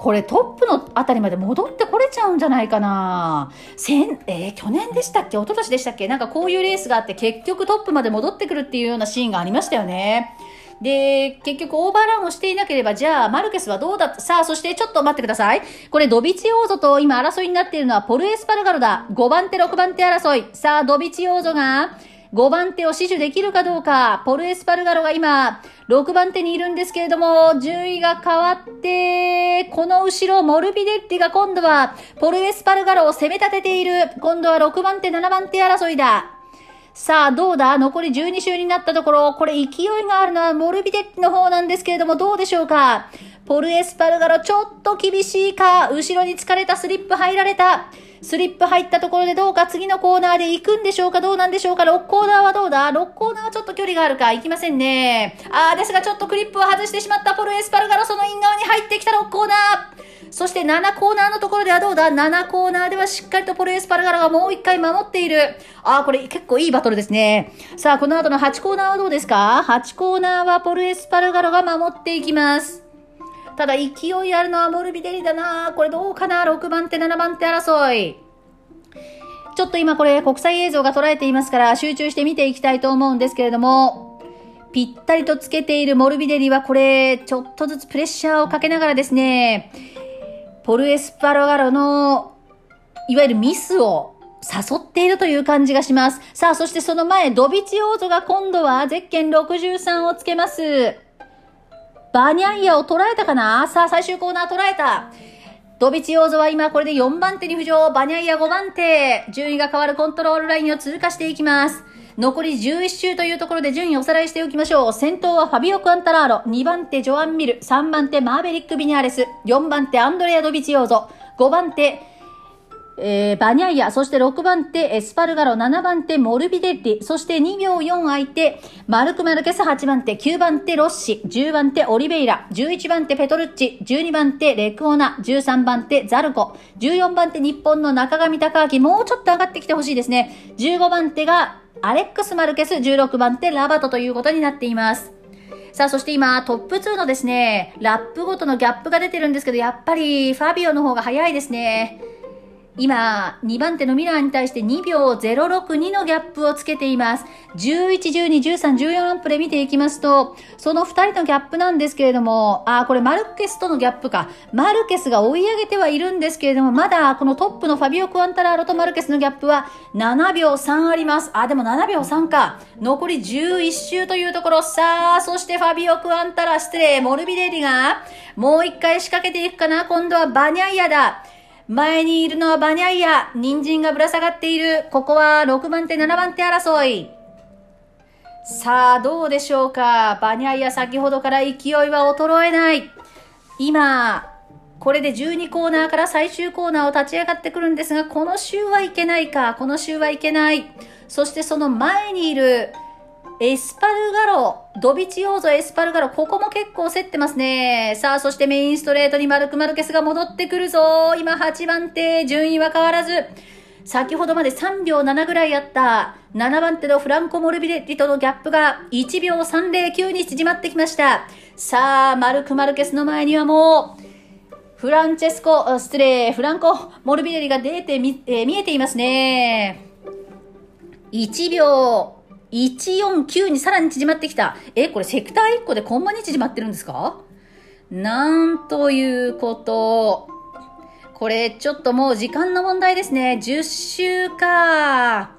これトップのあたりまで戻ってこれちゃうんじゃないかな。先、えー、去年でしたっけ？一昨年でしたっけ？なんかこういうレースがあって結局トップまで戻ってくるっていうようなシーンがありましたよね。で、結局オーバーランをしていなければ、じゃあ、マルケスはどうださあ、そしてちょっと待ってください。これ、ドビチオーゾと今争いになっているのはポルエスパルガロだ。5番手、6番手争い。さあ、ドビチオーゾが、5番手を死守できるかどうか、ポルエスパルガロが今、6番手にいるんですけれども、順位が変わって、この後ろ、モルビデッティが今度は、ポルエスパルガロを攻め立てている。今度は6番手、7番手争いだ。さあ、どうだ？残り12周になったところ、これ勢いがあるのはモルビデッティの方なんですけれども、どうでしょうか？ポルエスパルガロ、ちょっと厳しいか？後ろに疲れたスリップ入られた。スリップ入ったところでどうか次のコーナーで行くんでしょうか？どうなんでしょうか ?6 コーナーはどうだ ?6 コーナーはちょっと距離があるか？行きませんね。あー、ですがちょっとクリップを外してしまったポルエスパルガロ、そのイン側に入ってきた6コーナー。そして7コーナーのところではどうだ ?7 コーナーではしっかりとポルエスパルガラがもう一回守っている。ああ、これ結構いいバトルですね。さあ、この後の8コーナーはどうですか ?8 コーナーはポルエスパルガラが守っていきます。ただ勢いあるのはモルビデリだなこれどうかな ?6 番手、7番手争い。ちょっと今これ国際映像が捉えていますから集中して見ていきたいと思うんですけれども、ぴったりとつけているモルビデリはこれ、ちょっとずつプレッシャーをかけながらですね、ポルエスパロガロの、いわゆるミスを誘っているという感じがします。さあ、そしてその前、ドビチオーゾが今度はゼッケン63をつけます。バニャイアを捉えたかな？さあ、最終コーナー捉えた。ドビチオーゾは今これで4番手に浮上。バニャイア5番手。順位が変わるコントロールラインを通過していきます。残り11周というところで順位をおさらいしておきましょう。先頭はファビオ・クワンタラーロ、2番手ジョアン・ミル、3番手マーベリック・ビニャーレス、4番手アンドレア・ドビチオーゾ、5番手えー、バニャイア、そして6番手エスパルガロ、7番手モルビデッリ、そして2秒4空いて、マルク・マルケス8番手、9番手ロッシ、10番手オリベイラ、11番手ペトルッチ、12番手レクオナ、13番手ザルコ、14番手日本の中上隆明、もうちょっと上がってきてほしいですね。15番手がアレックス・マルケス、16番手ラバトということになっています。さあ、そして今、トップ2のですね、ラップごとのギャップが出てるんですけど、やっぱりファビオの方が早いですね。今、2番手のミラーに対して2秒062のギャップをつけています。11、12、13、14ランプで見ていきますと、その2人のギャップなんですけれども、あ、これマルケスとのギャップか。マルケスが追い上げてはいるんですけれども、まだこのトップのファビオ・クアンタラーロとマルケスのギャップは7秒3あります。あ、でも7秒3か。残り11周というところ。さあ、そしてファビオ・クアンタラ、失礼、モルビデリが、もう一回仕掛けていくかな。今度はバニャイアだ。前にいるのはバニャイア。人参がぶら下がっている。ここは6番手、7番手争い。さあ、どうでしょうか。バニャイア先ほどから勢いは衰えない。今、これで12コーナーから最終コーナーを立ち上がってくるんですが、この週はいけないか。この週はいけない。そしてその前にいるエスパルガロ、ドビチオーゾエスパルガロ、ここも結構競ってますね。さあ、そしてメインストレートにマルク・マルケスが戻ってくるぞ。今8番手、順位は変わらず。先ほどまで3秒7ぐらいあった7番手のフランコ・モルビデッリとのギャップが1秒309に縮まってきました。さあ、マルク・マルケスの前にはもう、フランチェスコ、失礼、フランコ・モルビデリが出てみ、えー、見えていますね。1秒149にさらに縮まってきた。え、これセクター1個でコンマに縮まってるんですか？なんということ。これちょっともう時間の問題ですね。10周か。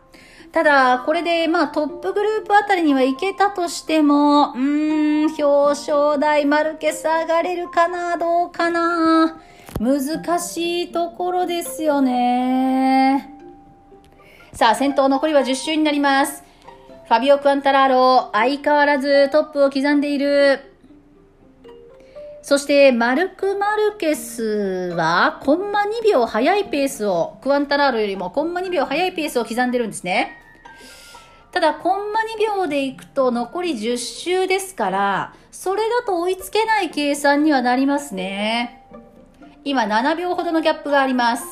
ただ、これで、まあ、トップグループあたりには行けたとしても、うーん、表彰台マルケス上がれるかなどうかな難しいところですよね。さあ、先頭残りは10周になります。ファビオ・クアンタラーロ、相変わらずトップを刻んでいる。そして、マルク・マルケスは、コンマ2秒早いペースを、クアンタラーロよりもコンマ2秒早いペースを刻んでるんですね。ただ、コンマ2秒でいくと残り10周ですから、それだと追いつけない計算にはなりますね。今、7秒ほどのギャップがあります。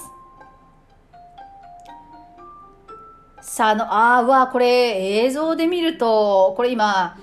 さあ、の、あー、わ、これ、映像で見ると、これ今、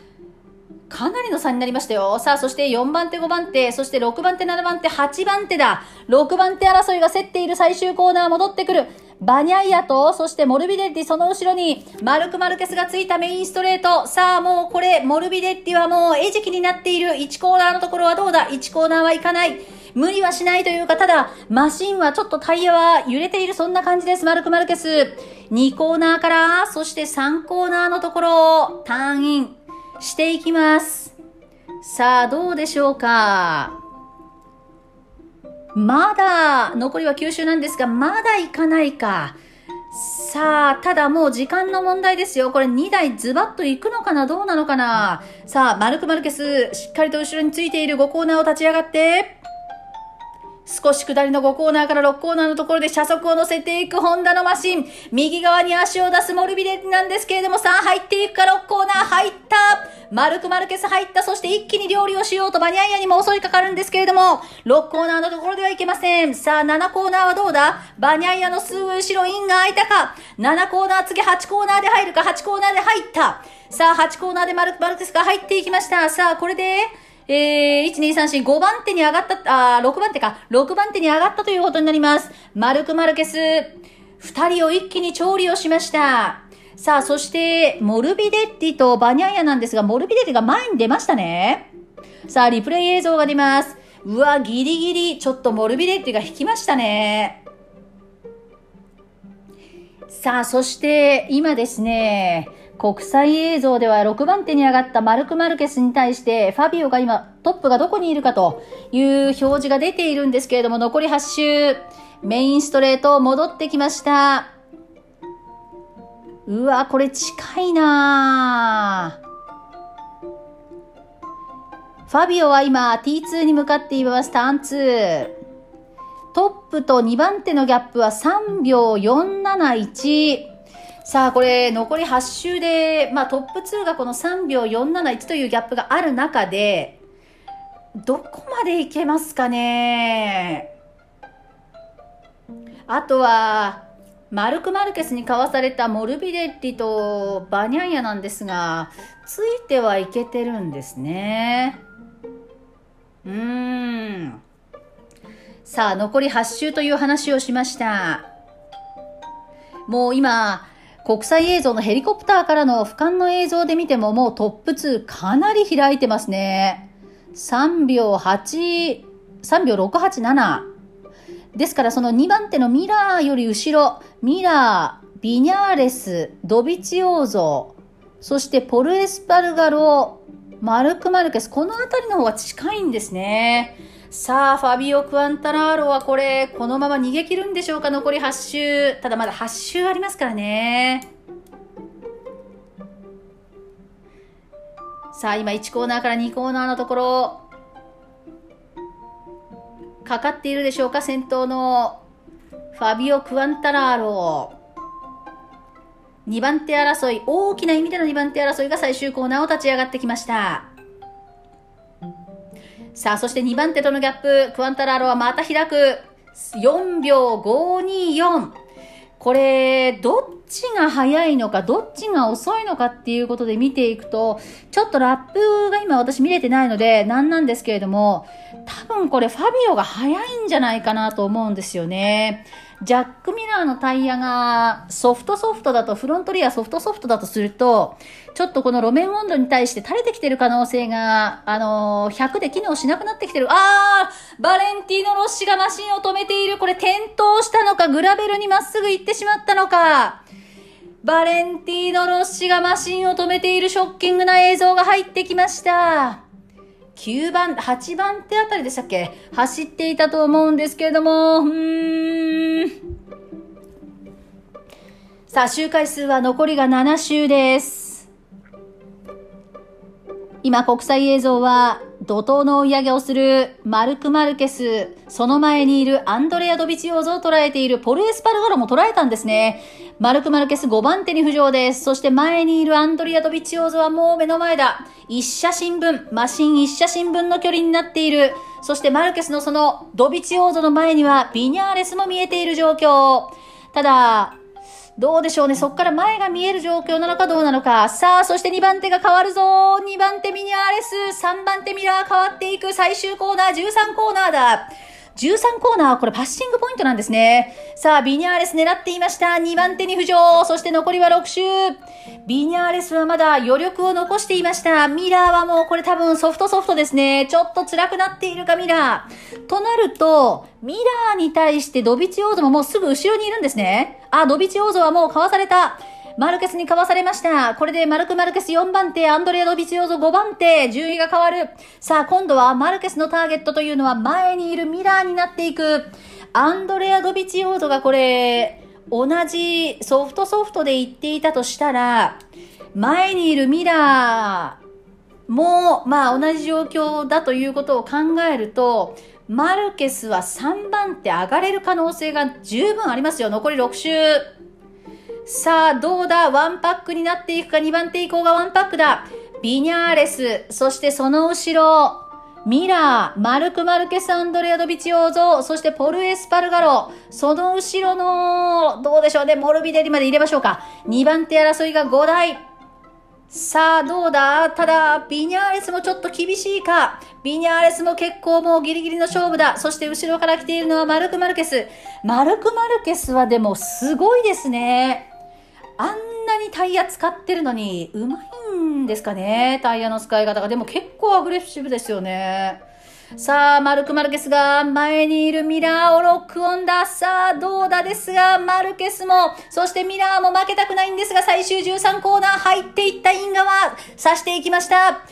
かなりの差になりましたよ。さあ、そして4番手、5番手、そして6番手、7番手、8番手だ。6番手争いが競っている最終コーナー戻ってくる。バニャイアと、そしてモルビデッティ、その後ろに、マルク・マルケスがついたメインストレート。さあ、もうこれ、モルビデッティはもう餌食になっている。1コーナーのところはどうだ ?1 コーナーはいかない。無理はしないというか、ただ、マシンはちょっとタイヤは揺れている、そんな感じです。マルク・マルケス。2コーナーから、そして3コーナーのところを、ターンインしていきます。さあ、どうでしょうかまだ、残りは9周なんですが、まだ行かないか。さあ、ただもう時間の問題ですよ。これ2台ズバッと行くのかな？どうなのかな？さあ、マルク・マルケス、しっかりと後ろについている5コーナーを立ち上がって、少し下りの5コーナーから6コーナーのところで車速を乗せていくホンダのマシン。右側に足を出すモルビデなんですけれども、さあ入っていくか6コーナー入ったマルクマルケス入った。そして一気に料理をしようとバニャイアにも襲いかかるんですけれども、6コーナーのところではいけません。さあ7コーナーはどうだ？バニャイアのすぐ後ろインが開いたか ?7 コーナー次8コーナーで入るか ?8 コーナーで入った。さあ8コーナーでマルクマルケスが入っていきました。さあこれで、えー、1、2、3、4、5番手に上がった、あ、6番手か。6番手に上がったということになります。マルク・マルケス。2人を一気に調理をしました。さあ、そして、モルビデッティとバニャイアなんですが、モルビデッティが前に出ましたね。さあ、リプレイ映像が出ます。うわ、ギリギリ、ちょっとモルビデッティが引きましたね。さあ、そして、今ですね、国際映像では6番手に上がったマルク・マルケスに対してファビオが今トップがどこにいるかという表示が出ているんですけれども残り8周メインストレート戻ってきましたうわ、これ近いなファビオは今 T2 に向かっています、ターン2。トップと2番手のギャップは3秒471。さあ、これ、残り8周で、まあ、トップ2がこの3秒471というギャップがある中で、どこまでいけますかね？あとは、マルク・マルケスに交わされたモルビデッリとバニャンヤなんですが、ついてはいけてるんですね。うーん。さあ、残り8周という話をしました。もう今、国際映像のヘリコプターからの俯瞰の映像で見てももうトップ2かなり開いてますね。3秒8、3秒687。ですからその2番手のミラーより後ろ、ミラー、ビニャーレス、ドビチオーゾ、そしてポルエスパルガロ、マルクマルケス、この辺りの方が近いんですね。さあ、ファビオ・クアンタラーロはこれ、このまま逃げ切るんでしょうか？残り8周。ただまだ8周ありますからね。さあ、今1コーナーから2コーナーのところ、かかっているでしょうか？先頭のファビオ・クアンタラーロ。2番手争い、大きな意味での2番手争いが最終コーナーを立ち上がってきました。さあ、そして2番手とのギャップ、クアンタラーロはまた開く。4秒524。これ、どっちが早いのか、どっちが遅いのかっていうことで見ていくと、ちょっとラップが今私見れてないので、なんなんですけれども、多分これファビオが早いんじゃないかなと思うんですよね。ジャック・ミラーのタイヤがソフトソフトだと、フロントリアソフトソフトだとすると、ちょっとこの路面温度に対して垂れてきてる可能性が、あのー、100で機能しなくなってきてる。あーバレンティーノ・ロッシがマシンを止めている。これ転倒したのか、グラベルにまっすぐ行ってしまったのか。バレンティーノ・ロッシがマシンを止めているショッキングな映像が入ってきました。9番、8番手あたりでしたっけ？走っていたと思うんですけれども、うーん。さあ、周回数は残りが7周です。今、国際映像は、怒涛の追い上げをするマルク・マルケス、その前にいるアンドレア・ドビチオーズを捉えているポルエスパルガロも捉えたんですね。マルク・マルケス5番手に浮上です。そして前にいるアンドレア・ドビチオーズはもう目の前だ。一写真分、マシン一写真分の距離になっている。そしてマルケスのそのドビチオーズの前にはビニャーレスも見えている状況。ただ、どうでしょうね。そっから前が見える状況なのかどうなのか。さあ、そして2番手が変わるぞ。2番手ミニアーレス。3番手ミラー変わっていく。最終コーナー、13コーナーだ。13コーナー、これパッシングポイントなんですね。さあ、ビニャーレス狙っていました。2番手に浮上。そして残りは6周。ビニャーレスはまだ余力を残していました。ミラーはもうこれ多分ソフトソフトですね。ちょっと辛くなっているか、ミラー。となると、ミラーに対してドビチオーゾももうすぐ後ろにいるんですね。あ、ドビチオーゾはもうかわされた。マルケスにかわされました。これでマルク・マルケス4番手、アンドレア・ドビチオーゾ5番手、順位が変わる。さあ、今度はマルケスのターゲットというのは前にいるミラーになっていく。アンドレア・ドビチオーゾがこれ、同じソフトソフトで行っていたとしたら、前にいるミラーも、まあ同じ状況だということを考えると、マルケスは3番手上がれる可能性が十分ありますよ。残り6周。さあ、どうだ？ワンパックになっていくか、2番手以降がワンパックだ。ビニャーレス、そしてその後ろ、ミラー、マルク・マルケス・アンドレアドビチオーゾ、そしてポル・エスパルガロ、その後ろの、どうでしょう？ね、モルビデリまで入れましょうか。2番手争いが5台。さあ、どうだ？ただ、ビニャーレスもちょっと厳しいか。ビニャーレスも結構もうギリギリの勝負だ。そして後ろから来ているのはマルク・マルケス。マルク・マルケスはでもすごいですね。あんなにタイヤ使ってるのに、うまいんですかね、タイヤの使い方が。でも結構アグレッシブですよね。さあ、マルク・マルケスが前にいるミラーをロックオンだ。さあ、どうだですが、マルケスも、そしてミラーも負けたくないんですが、最終13コーナー入っていったイン側、刺していきました。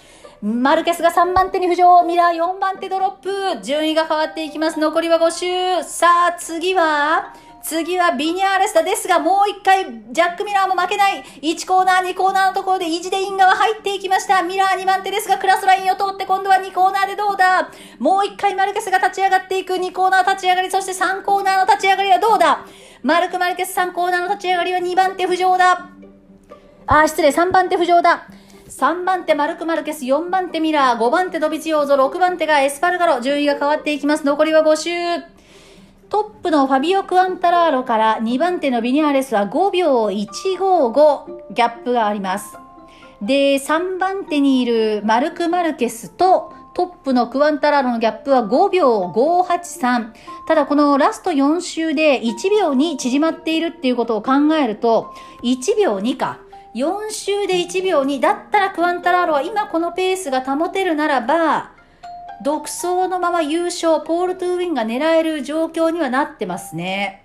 マルケスが3番手に浮上、ミラー4番手ドロップ、順位が変わっていきます。残りは5周。さあ、次は、次はビニャーレスだですが、もう一回、ジャック・ミラーも負けない。1コーナー、2コーナーのところで意地でイン側入っていきました。ミラー2番手ですが、クラスラインを通って今度は2コーナーでどうだ？もう一回マルケスが立ち上がっていく。2コーナー立ち上がり、そして3コーナーの立ち上がりはどうだ？マルク・マルケス3コーナーの立ち上がりは2番手浮上だ。あ、失礼、3番手浮上だ。3番手マルク・マルケス、4番手ミラー、5番手ドビチオーゾ、6番手がエスパルガロ、順位が変わっていきます。残りは5周。トップのファビオ・クアルタラーロから2番手のビニャーレスは5秒155ギャップがあります。で、3番手にいるマルク・マルケスとトップのクワルタラーロのギャップは5秒583。ただこのラスト4周で1秒に縮まっているっていうことを考えると、1秒2か。4周で1秒2だったらクワルタラーロは今このペースが保てるならば、独走のまま優勝、ポール・トゥ・ウィンが狙える状況にはなってますね。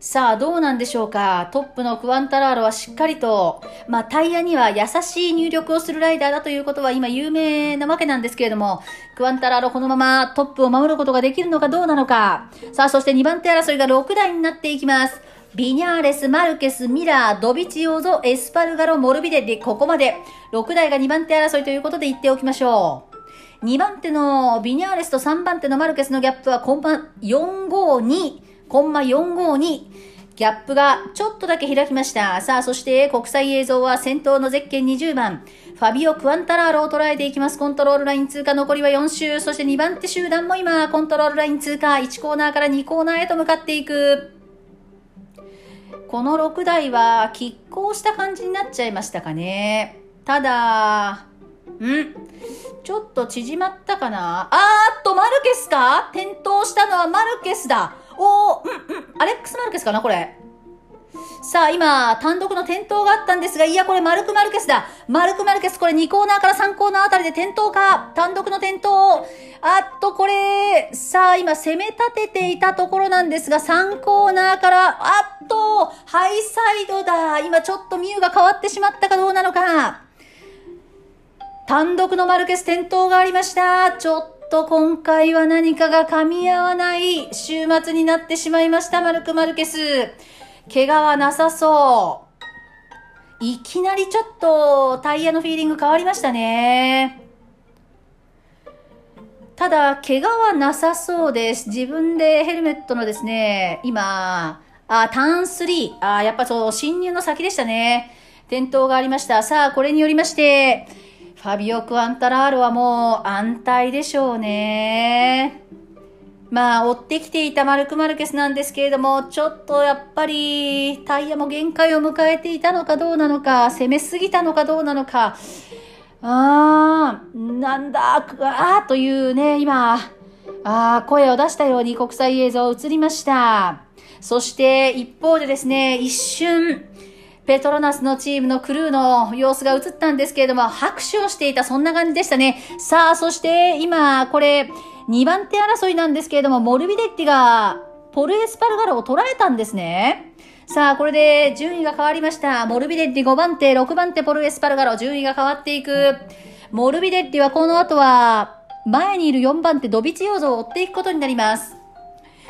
さあ、どうなんでしょうか。トップのクワルタラーロはしっかりと、まあ、タイヤには優しい入力をするライダーだということは今有名なわけなんですけれども、クワルタラーロこのままトップを守ることができるのかどうなのか。さあ、そして2番手争いが6台になっていきます。ビニャーレス、マルケス、ミラー、ドビチオーゾ、エスパルガロ、モルビデでここまで6台が2番手争いということで言っておきましょう。2番手のビニャーレスと3番手のマルケスのギャップはコンマ452、コンマ452。ギャップがちょっとだけ開きました。さあ、そして国際映像は先頭のゼッケン20番、ファビオ・クアンタラーロを捉えていきます。コントロールライン通過、残りは4周。そして2番手集団も今、コントロールライン通過、1コーナーから2コーナーへと向かっていく。この6台は拮抗した感じになっちゃいましたかね。ただ、んちょっと縮まったかな？あーっと、マルケスか？転倒したのはマルケスだ。おー、うんうん、アレックス・マルケスかなこれ。さあ、今、単独の転倒があったんですが、いや、これ、マルク・マルケスだ。マルク・マルケス、これ2コーナーから3コーナーあたりで転倒か。単独の転倒。あっと、これ、さあ、今、攻め立てていたところなんですが、3コーナーから、あっと、ハイサイドだ。今、ちょっとミューが変わってしまったかどうなのか。単独のマルケス転倒がありました。ちょっと今回は何かが噛み合わない週末になってしまいました、マルク・マルケス。怪我はなさそう。いきなりちょっとタイヤのフィーリング変わりましたね。ただ、怪我はなさそうです。自分でヘルメットのですね、今、あ、ターン3。あ、やっぱそう、侵入の先でしたね。転倒がありました。さあ、これによりまして、ファビオ・クアンタラールはもう安泰でしょうね。まあ、追ってきていたマルク・マルケスなんですけれども、ちょっとやっぱりタイヤも限界を迎えていたのかどうなのか、攻めすぎたのかどうなのか、あー、なんだ、あーというね、今、あ、声を出したように国際映像映りました。そして一方でですね、一瞬、ペトロナスのチームのクルーの様子が映ったんですけれども、拍手をしていた、そんな感じでしたね。さあ、そして今、これ、2番手争いなんですけれども、モルビデッティがポルエスパルガロを捉えたんですね。さあ、これで順位が変わりました。モルビデッティ5番手、6番手ポルエスパルガロ、順位が変わっていく。モルビデッティはこの後は、前にいる4番手ドビチヨーゾを追っていくことになります。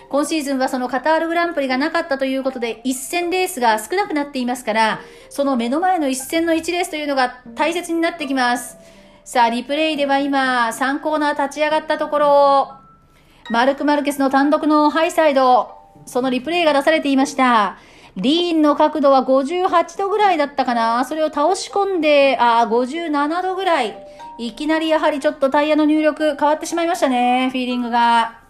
今シーズンはそのカタールグランプリがなかったということで、一戦レースが少なくなっていますから、その目の前の一戦の1レースというのが大切になってきます。さあ、リプレイでは今、3コーナー立ち上がったところ、マルク・マルケスの単独のハイサイド、そのリプレイが出されていました。リーンの角度は58度ぐらいだったかなそれを倒し込んで、あ、57度ぐらい。いきなりやはりちょっとタイヤの入力変わってしまいましたね、フィーリングが。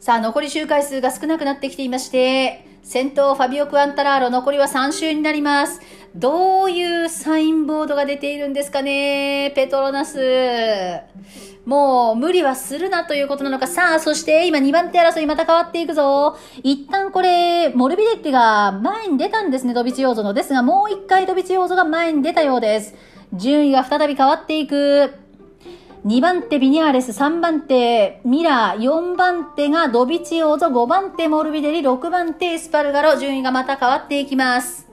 さあ、残り周回数が少なくなってきていまして、先頭ファビオ・クアンタラーロ、残りは3周になります。どういうサインボードが出ているんですかね、ペトロナス。もう無理はするなということなのか。さあ、そして今2番手争いまた変わっていくぞ。一旦これ、モルビデッティが前に出たんですね、ドビチヨーゾの。ですが、もう一回ドビチヨーゾが前に出たようです。順位が再び変わっていく。2番手ビニャーレス、3番手ミラー、4番手がドビチオーゾ、5番手モルビデリ、6番手エスパルガロ、順位がまた変わっていきます。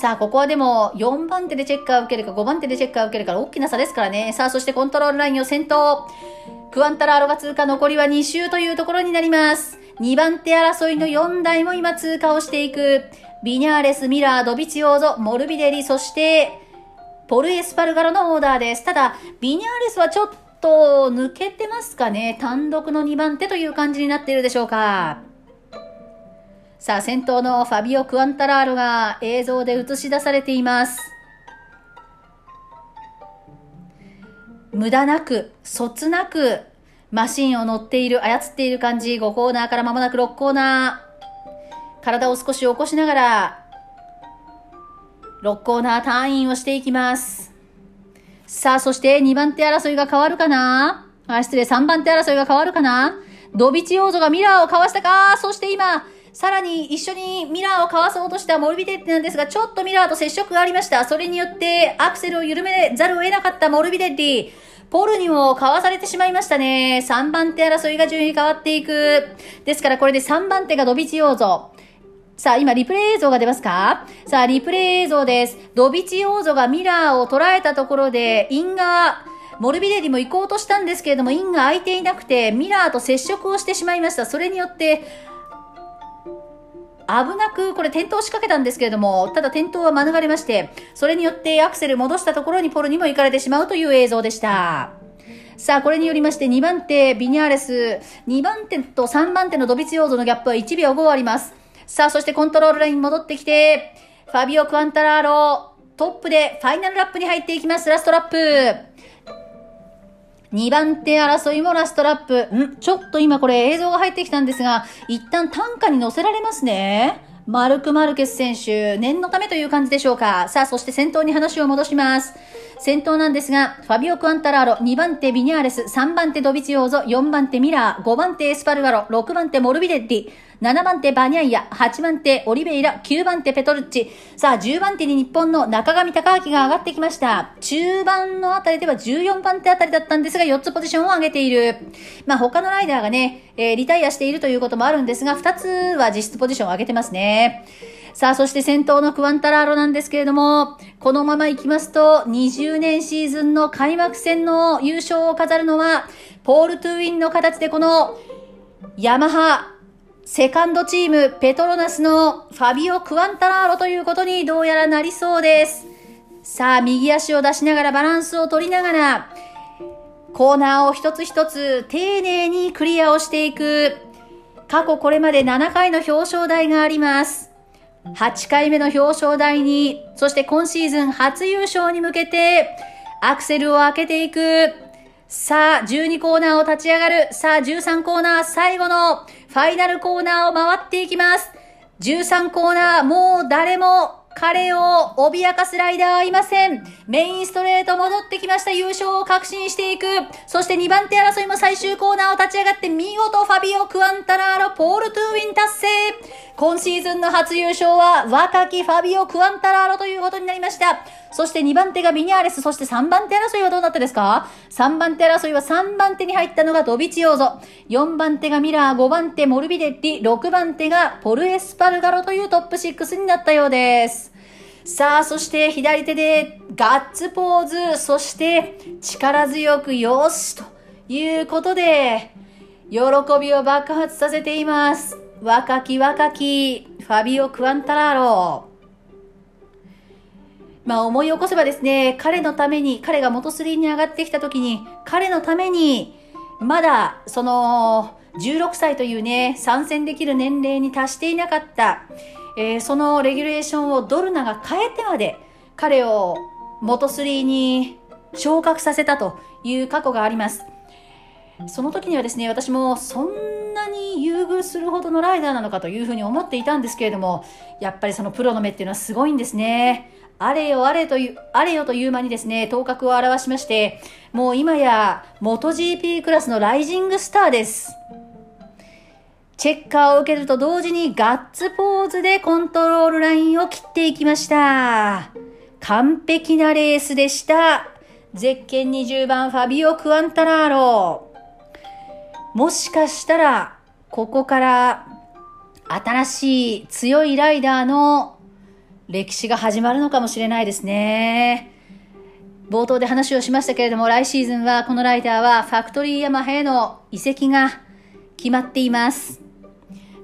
さあ、ここはでも4番手でチェッカーを受けるか5番手でチェッカーを受けるか大きな差ですからね。さあ、そしてコントロールラインを先頭。クワルタラーロが通過、残りは2周というところになります。2番手争いの4台も今通過をしていく。ビニャーレス、ミラー、ドビチオーゾ、モルビデリ、そして、ポルエスパルガロのオーダーです。ただ、ビニャーレスはちょっとと抜けてますかね？単独の2番手という感じになっているでしょうか。さあ、先頭のファビオ・クアンタラーロが映像で映し出されています。無駄なく、そつなく、マシンを乗っている、操っている感じ。5コーナーから間もなく6コーナー。体を少し起こしながら、6コーナーターンインをしていきます。さあ、そして2番手争いが変わるかな？あ、失礼、3番手争いが変わるかな？ドビチオーゾがミラーをかわしたか？そして今、さらに一緒にミラーをかわそうとしたモルビデッリなんですが、ちょっとミラーと接触がありました。それによってアクセルを緩めざるを得なかったモルビデッリ。ポルにもかわされてしまいましたね。3番手争いが順位に変わっていく。ですからこれで3番手がドビチオーゾ。さあ、今、リプレイ映像が出ますか？さあ、リプレイ映像です。ドビチオーゾがミラーを捉えたところで、イン側、モルビデリも行こうとしたんですけれども、インが空いていなくて、ミラーと接触をしてしまいました。それによって、危なく、これ転倒しかけたんですけれども、ただ転倒は免れまして、それによってアクセル戻したところにポルにも行かれてしまうという映像でした。さあ、これによりまして2番手、ビニャーレス、2番手と3番手のドビチオーゾのギャップは1秒5あります。さあ、そしてコントロールライン戻ってきて、ファビオ・クアルタラーロ、トップでファイナルラップに入っていきます。ラストラップ。2番手争いもラストラップ。ん？ちょっと今これ映像が入ってきたんですが、一旦担架に乗せられますね。マルク・マルケス選手、念のためという感じでしょうか。さあ、そして先頭に話を戻します。先頭なんですが、ファビオ・クアルタラーロ、2番手ビニャーレス、3番手ドビチオーゾ、4番手ミラー、5番手エスパルガロ、6番手モルビデッリ、7番手バニャイア、8番手オリベイラ、9番手ペトルッチ。さあ、10番手に日本の中上隆明が上がってきました。中盤のあたりでは14番手あたりだったんですが、4つポジションを上げている。まあ、他のライダーがね、えー、リタイアしているということもあるんですが、2つは実質ポジションを上げてますね。さあ、そして先頭のクワンタラーロなんですけれども、このまま行きますと、20年シーズンの開幕戦の優勝を飾るのは、ポール・トゥーウィンの形でこの、ヤマハ、セカンドチーム、ペトロナスのファビオ・クワンタラーロということにどうやらなりそうです。さあ、右足を出しながらバランスを取りながら、コーナーを一つ一つ丁寧にクリアをしていく。過去これまで7回の表彰台があります。8回目の表彰台に、そして今シーズン初優勝に向けて、アクセルを開けていく。さあ、12コーナーを立ち上がる。さあ、13コーナー最後のファイナルコーナーを回っていきます。13コーナー、もう誰も彼を脅かすライダーはいません。メインストレート戻ってきました。優勝を確信していく。そして2番手争いも最終コーナーを立ち上がって見事ファビオ・クアンタラーロ、ポール・トゥーウィン達成。今シーズンの初優勝は若きファビオ・クアンタラーロということになりました。そして2番手がビニャーレス、そして3番手争いはどうなったですか ?3 番手争いは3番手に入ったのがドビチオーゾ。4番手がミラー、5番手モルビデッリ、6番手がポルエスパルガロというトップ6になったようです。さあ、そして左手でガッツポーズ、そして力強くよしということで、喜びを爆発させています。若き若きファビオ・クアンタラーロ。まあ思い起こせばですね、彼のために、彼が元3に上がってきた時に、彼のために、まだその16歳というね、参戦できる年齢に達していなかった、えー、そのレギュレーションをドルナが変えてまで彼を元3に昇格させたという過去があります。その時にはですね、私もそんなに遇するほどのライダーなのかというふうに思っていたんですけれども、やっぱりそのプロの目っていうのはすごいんですね。あれよあれという、あれよという間にですね、頭角を現しまして、もう今や、元 GP クラスのライジングスターです。チェッカーを受けると同時にガッツポーズでコントロールラインを切っていきました。完璧なレースでした。ゼッケン20番ファビオ・クアンタラーロ。もしかしたら、ここから新しい強いライダーの歴史が始まるのかもしれないですね。冒頭で話をしましたけれども、来シーズンはこのライダーはファクトリーヤマハへの移籍が決まっています。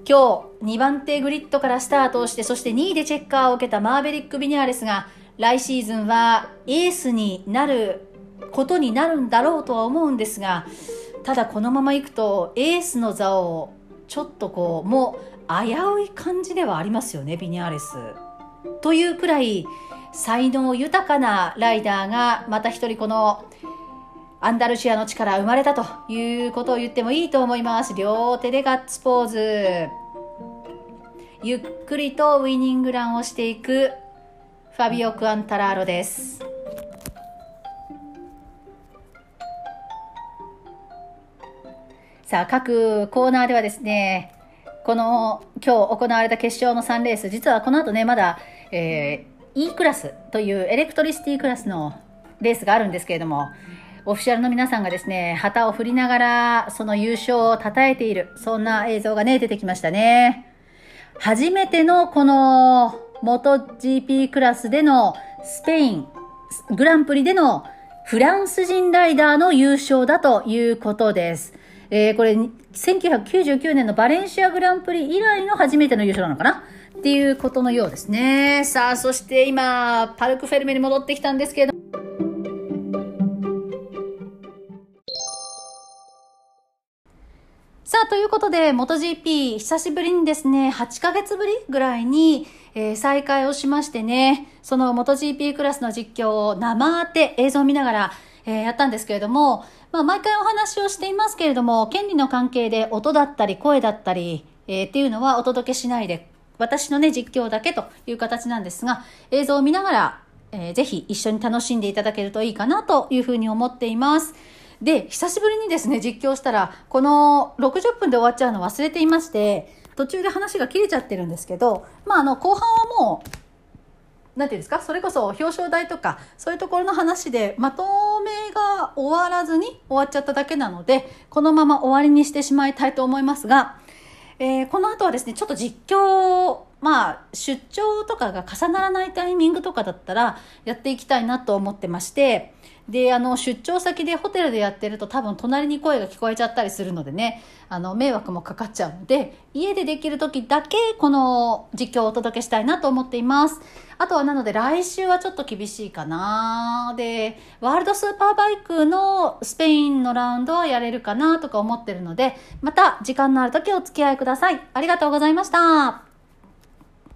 今日2番手グリッドからスタートをして、そして2位でチェッカーを受けたマーベリック・ビニアレスが、来シーズンはエースになることになるんだろうとは思うんですが、ただこのままいくとエースの座をちょっとこう、もう危うい感じではありますよね、ビニアレス。というくらい才能豊かなライダーがまた一人このアンダルシアの地から生まれたということを言ってもいいと思います。両手でガッツポーズ。ゆっくりとウイニングランをしていくファビオ・クアンタラーロです。さあ、各コーナーではですね、この今日行われた決勝の3レース、実はこの後ね、まだ、えー、E クラスというエレクトリシティクラスのレースがあるんですけれども、オフィシャルの皆さんがですね、旗を振りながら、その優勝を称えている、そんな映像がね、出てきましたね。初めてのこの、元 GP クラスでのスペイングランプリでのフランス人ライダーの優勝だということです。えー、これ、1999年のバレンシアグランプリ以来の初めての優勝なのかな？っていうことのようですね。さあ、そして今、パルクフェルメに戻ってきたんですけれど、さあ、ということで、MotoGP、久しぶりにですね、8ヶ月ぶりぐらいに、えー、再開をしましてね、その MotoGP クラスの実況を生当て映像を見ながら、えー、やったんですけれども、まあ、毎回お話をしていますけれども、権利の関係で音だったり声だったり、えー、っていうのはお届けしないで、私のね、実況だけという形なんですが、映像を見ながら、えー、ぜひ一緒に楽しんでいただけるといいかなというふうに思っています。で、久しぶりにですね、実況したら、この60分で終わっちゃうの忘れていまして、途中で話が切れちゃってるんですけど、まあ、あの、後半はもう、なんていうんですか？それこそ表彰台とかそういうところの話でまとめが終わらずに終わっちゃっただけなのでこのまま終わりにしてしまいたいと思いますが、えー、この後はですねちょっと実況まあ出張とかが重ならないタイミングとかだったらやっていきたいなと思ってましてで、あの、出張先でホテルでやってると多分隣に声が聞こえちゃったりするのでね、あの、迷惑もかかっちゃうので、家でできる時だけこの実況をお届けしたいなと思っています。あとはなので来週はちょっと厳しいかなで、ワールドスーパーバイクのスペインのラウンドはやれるかなとか思ってるので、また時間のある時お付き合いください。ありがとうございました。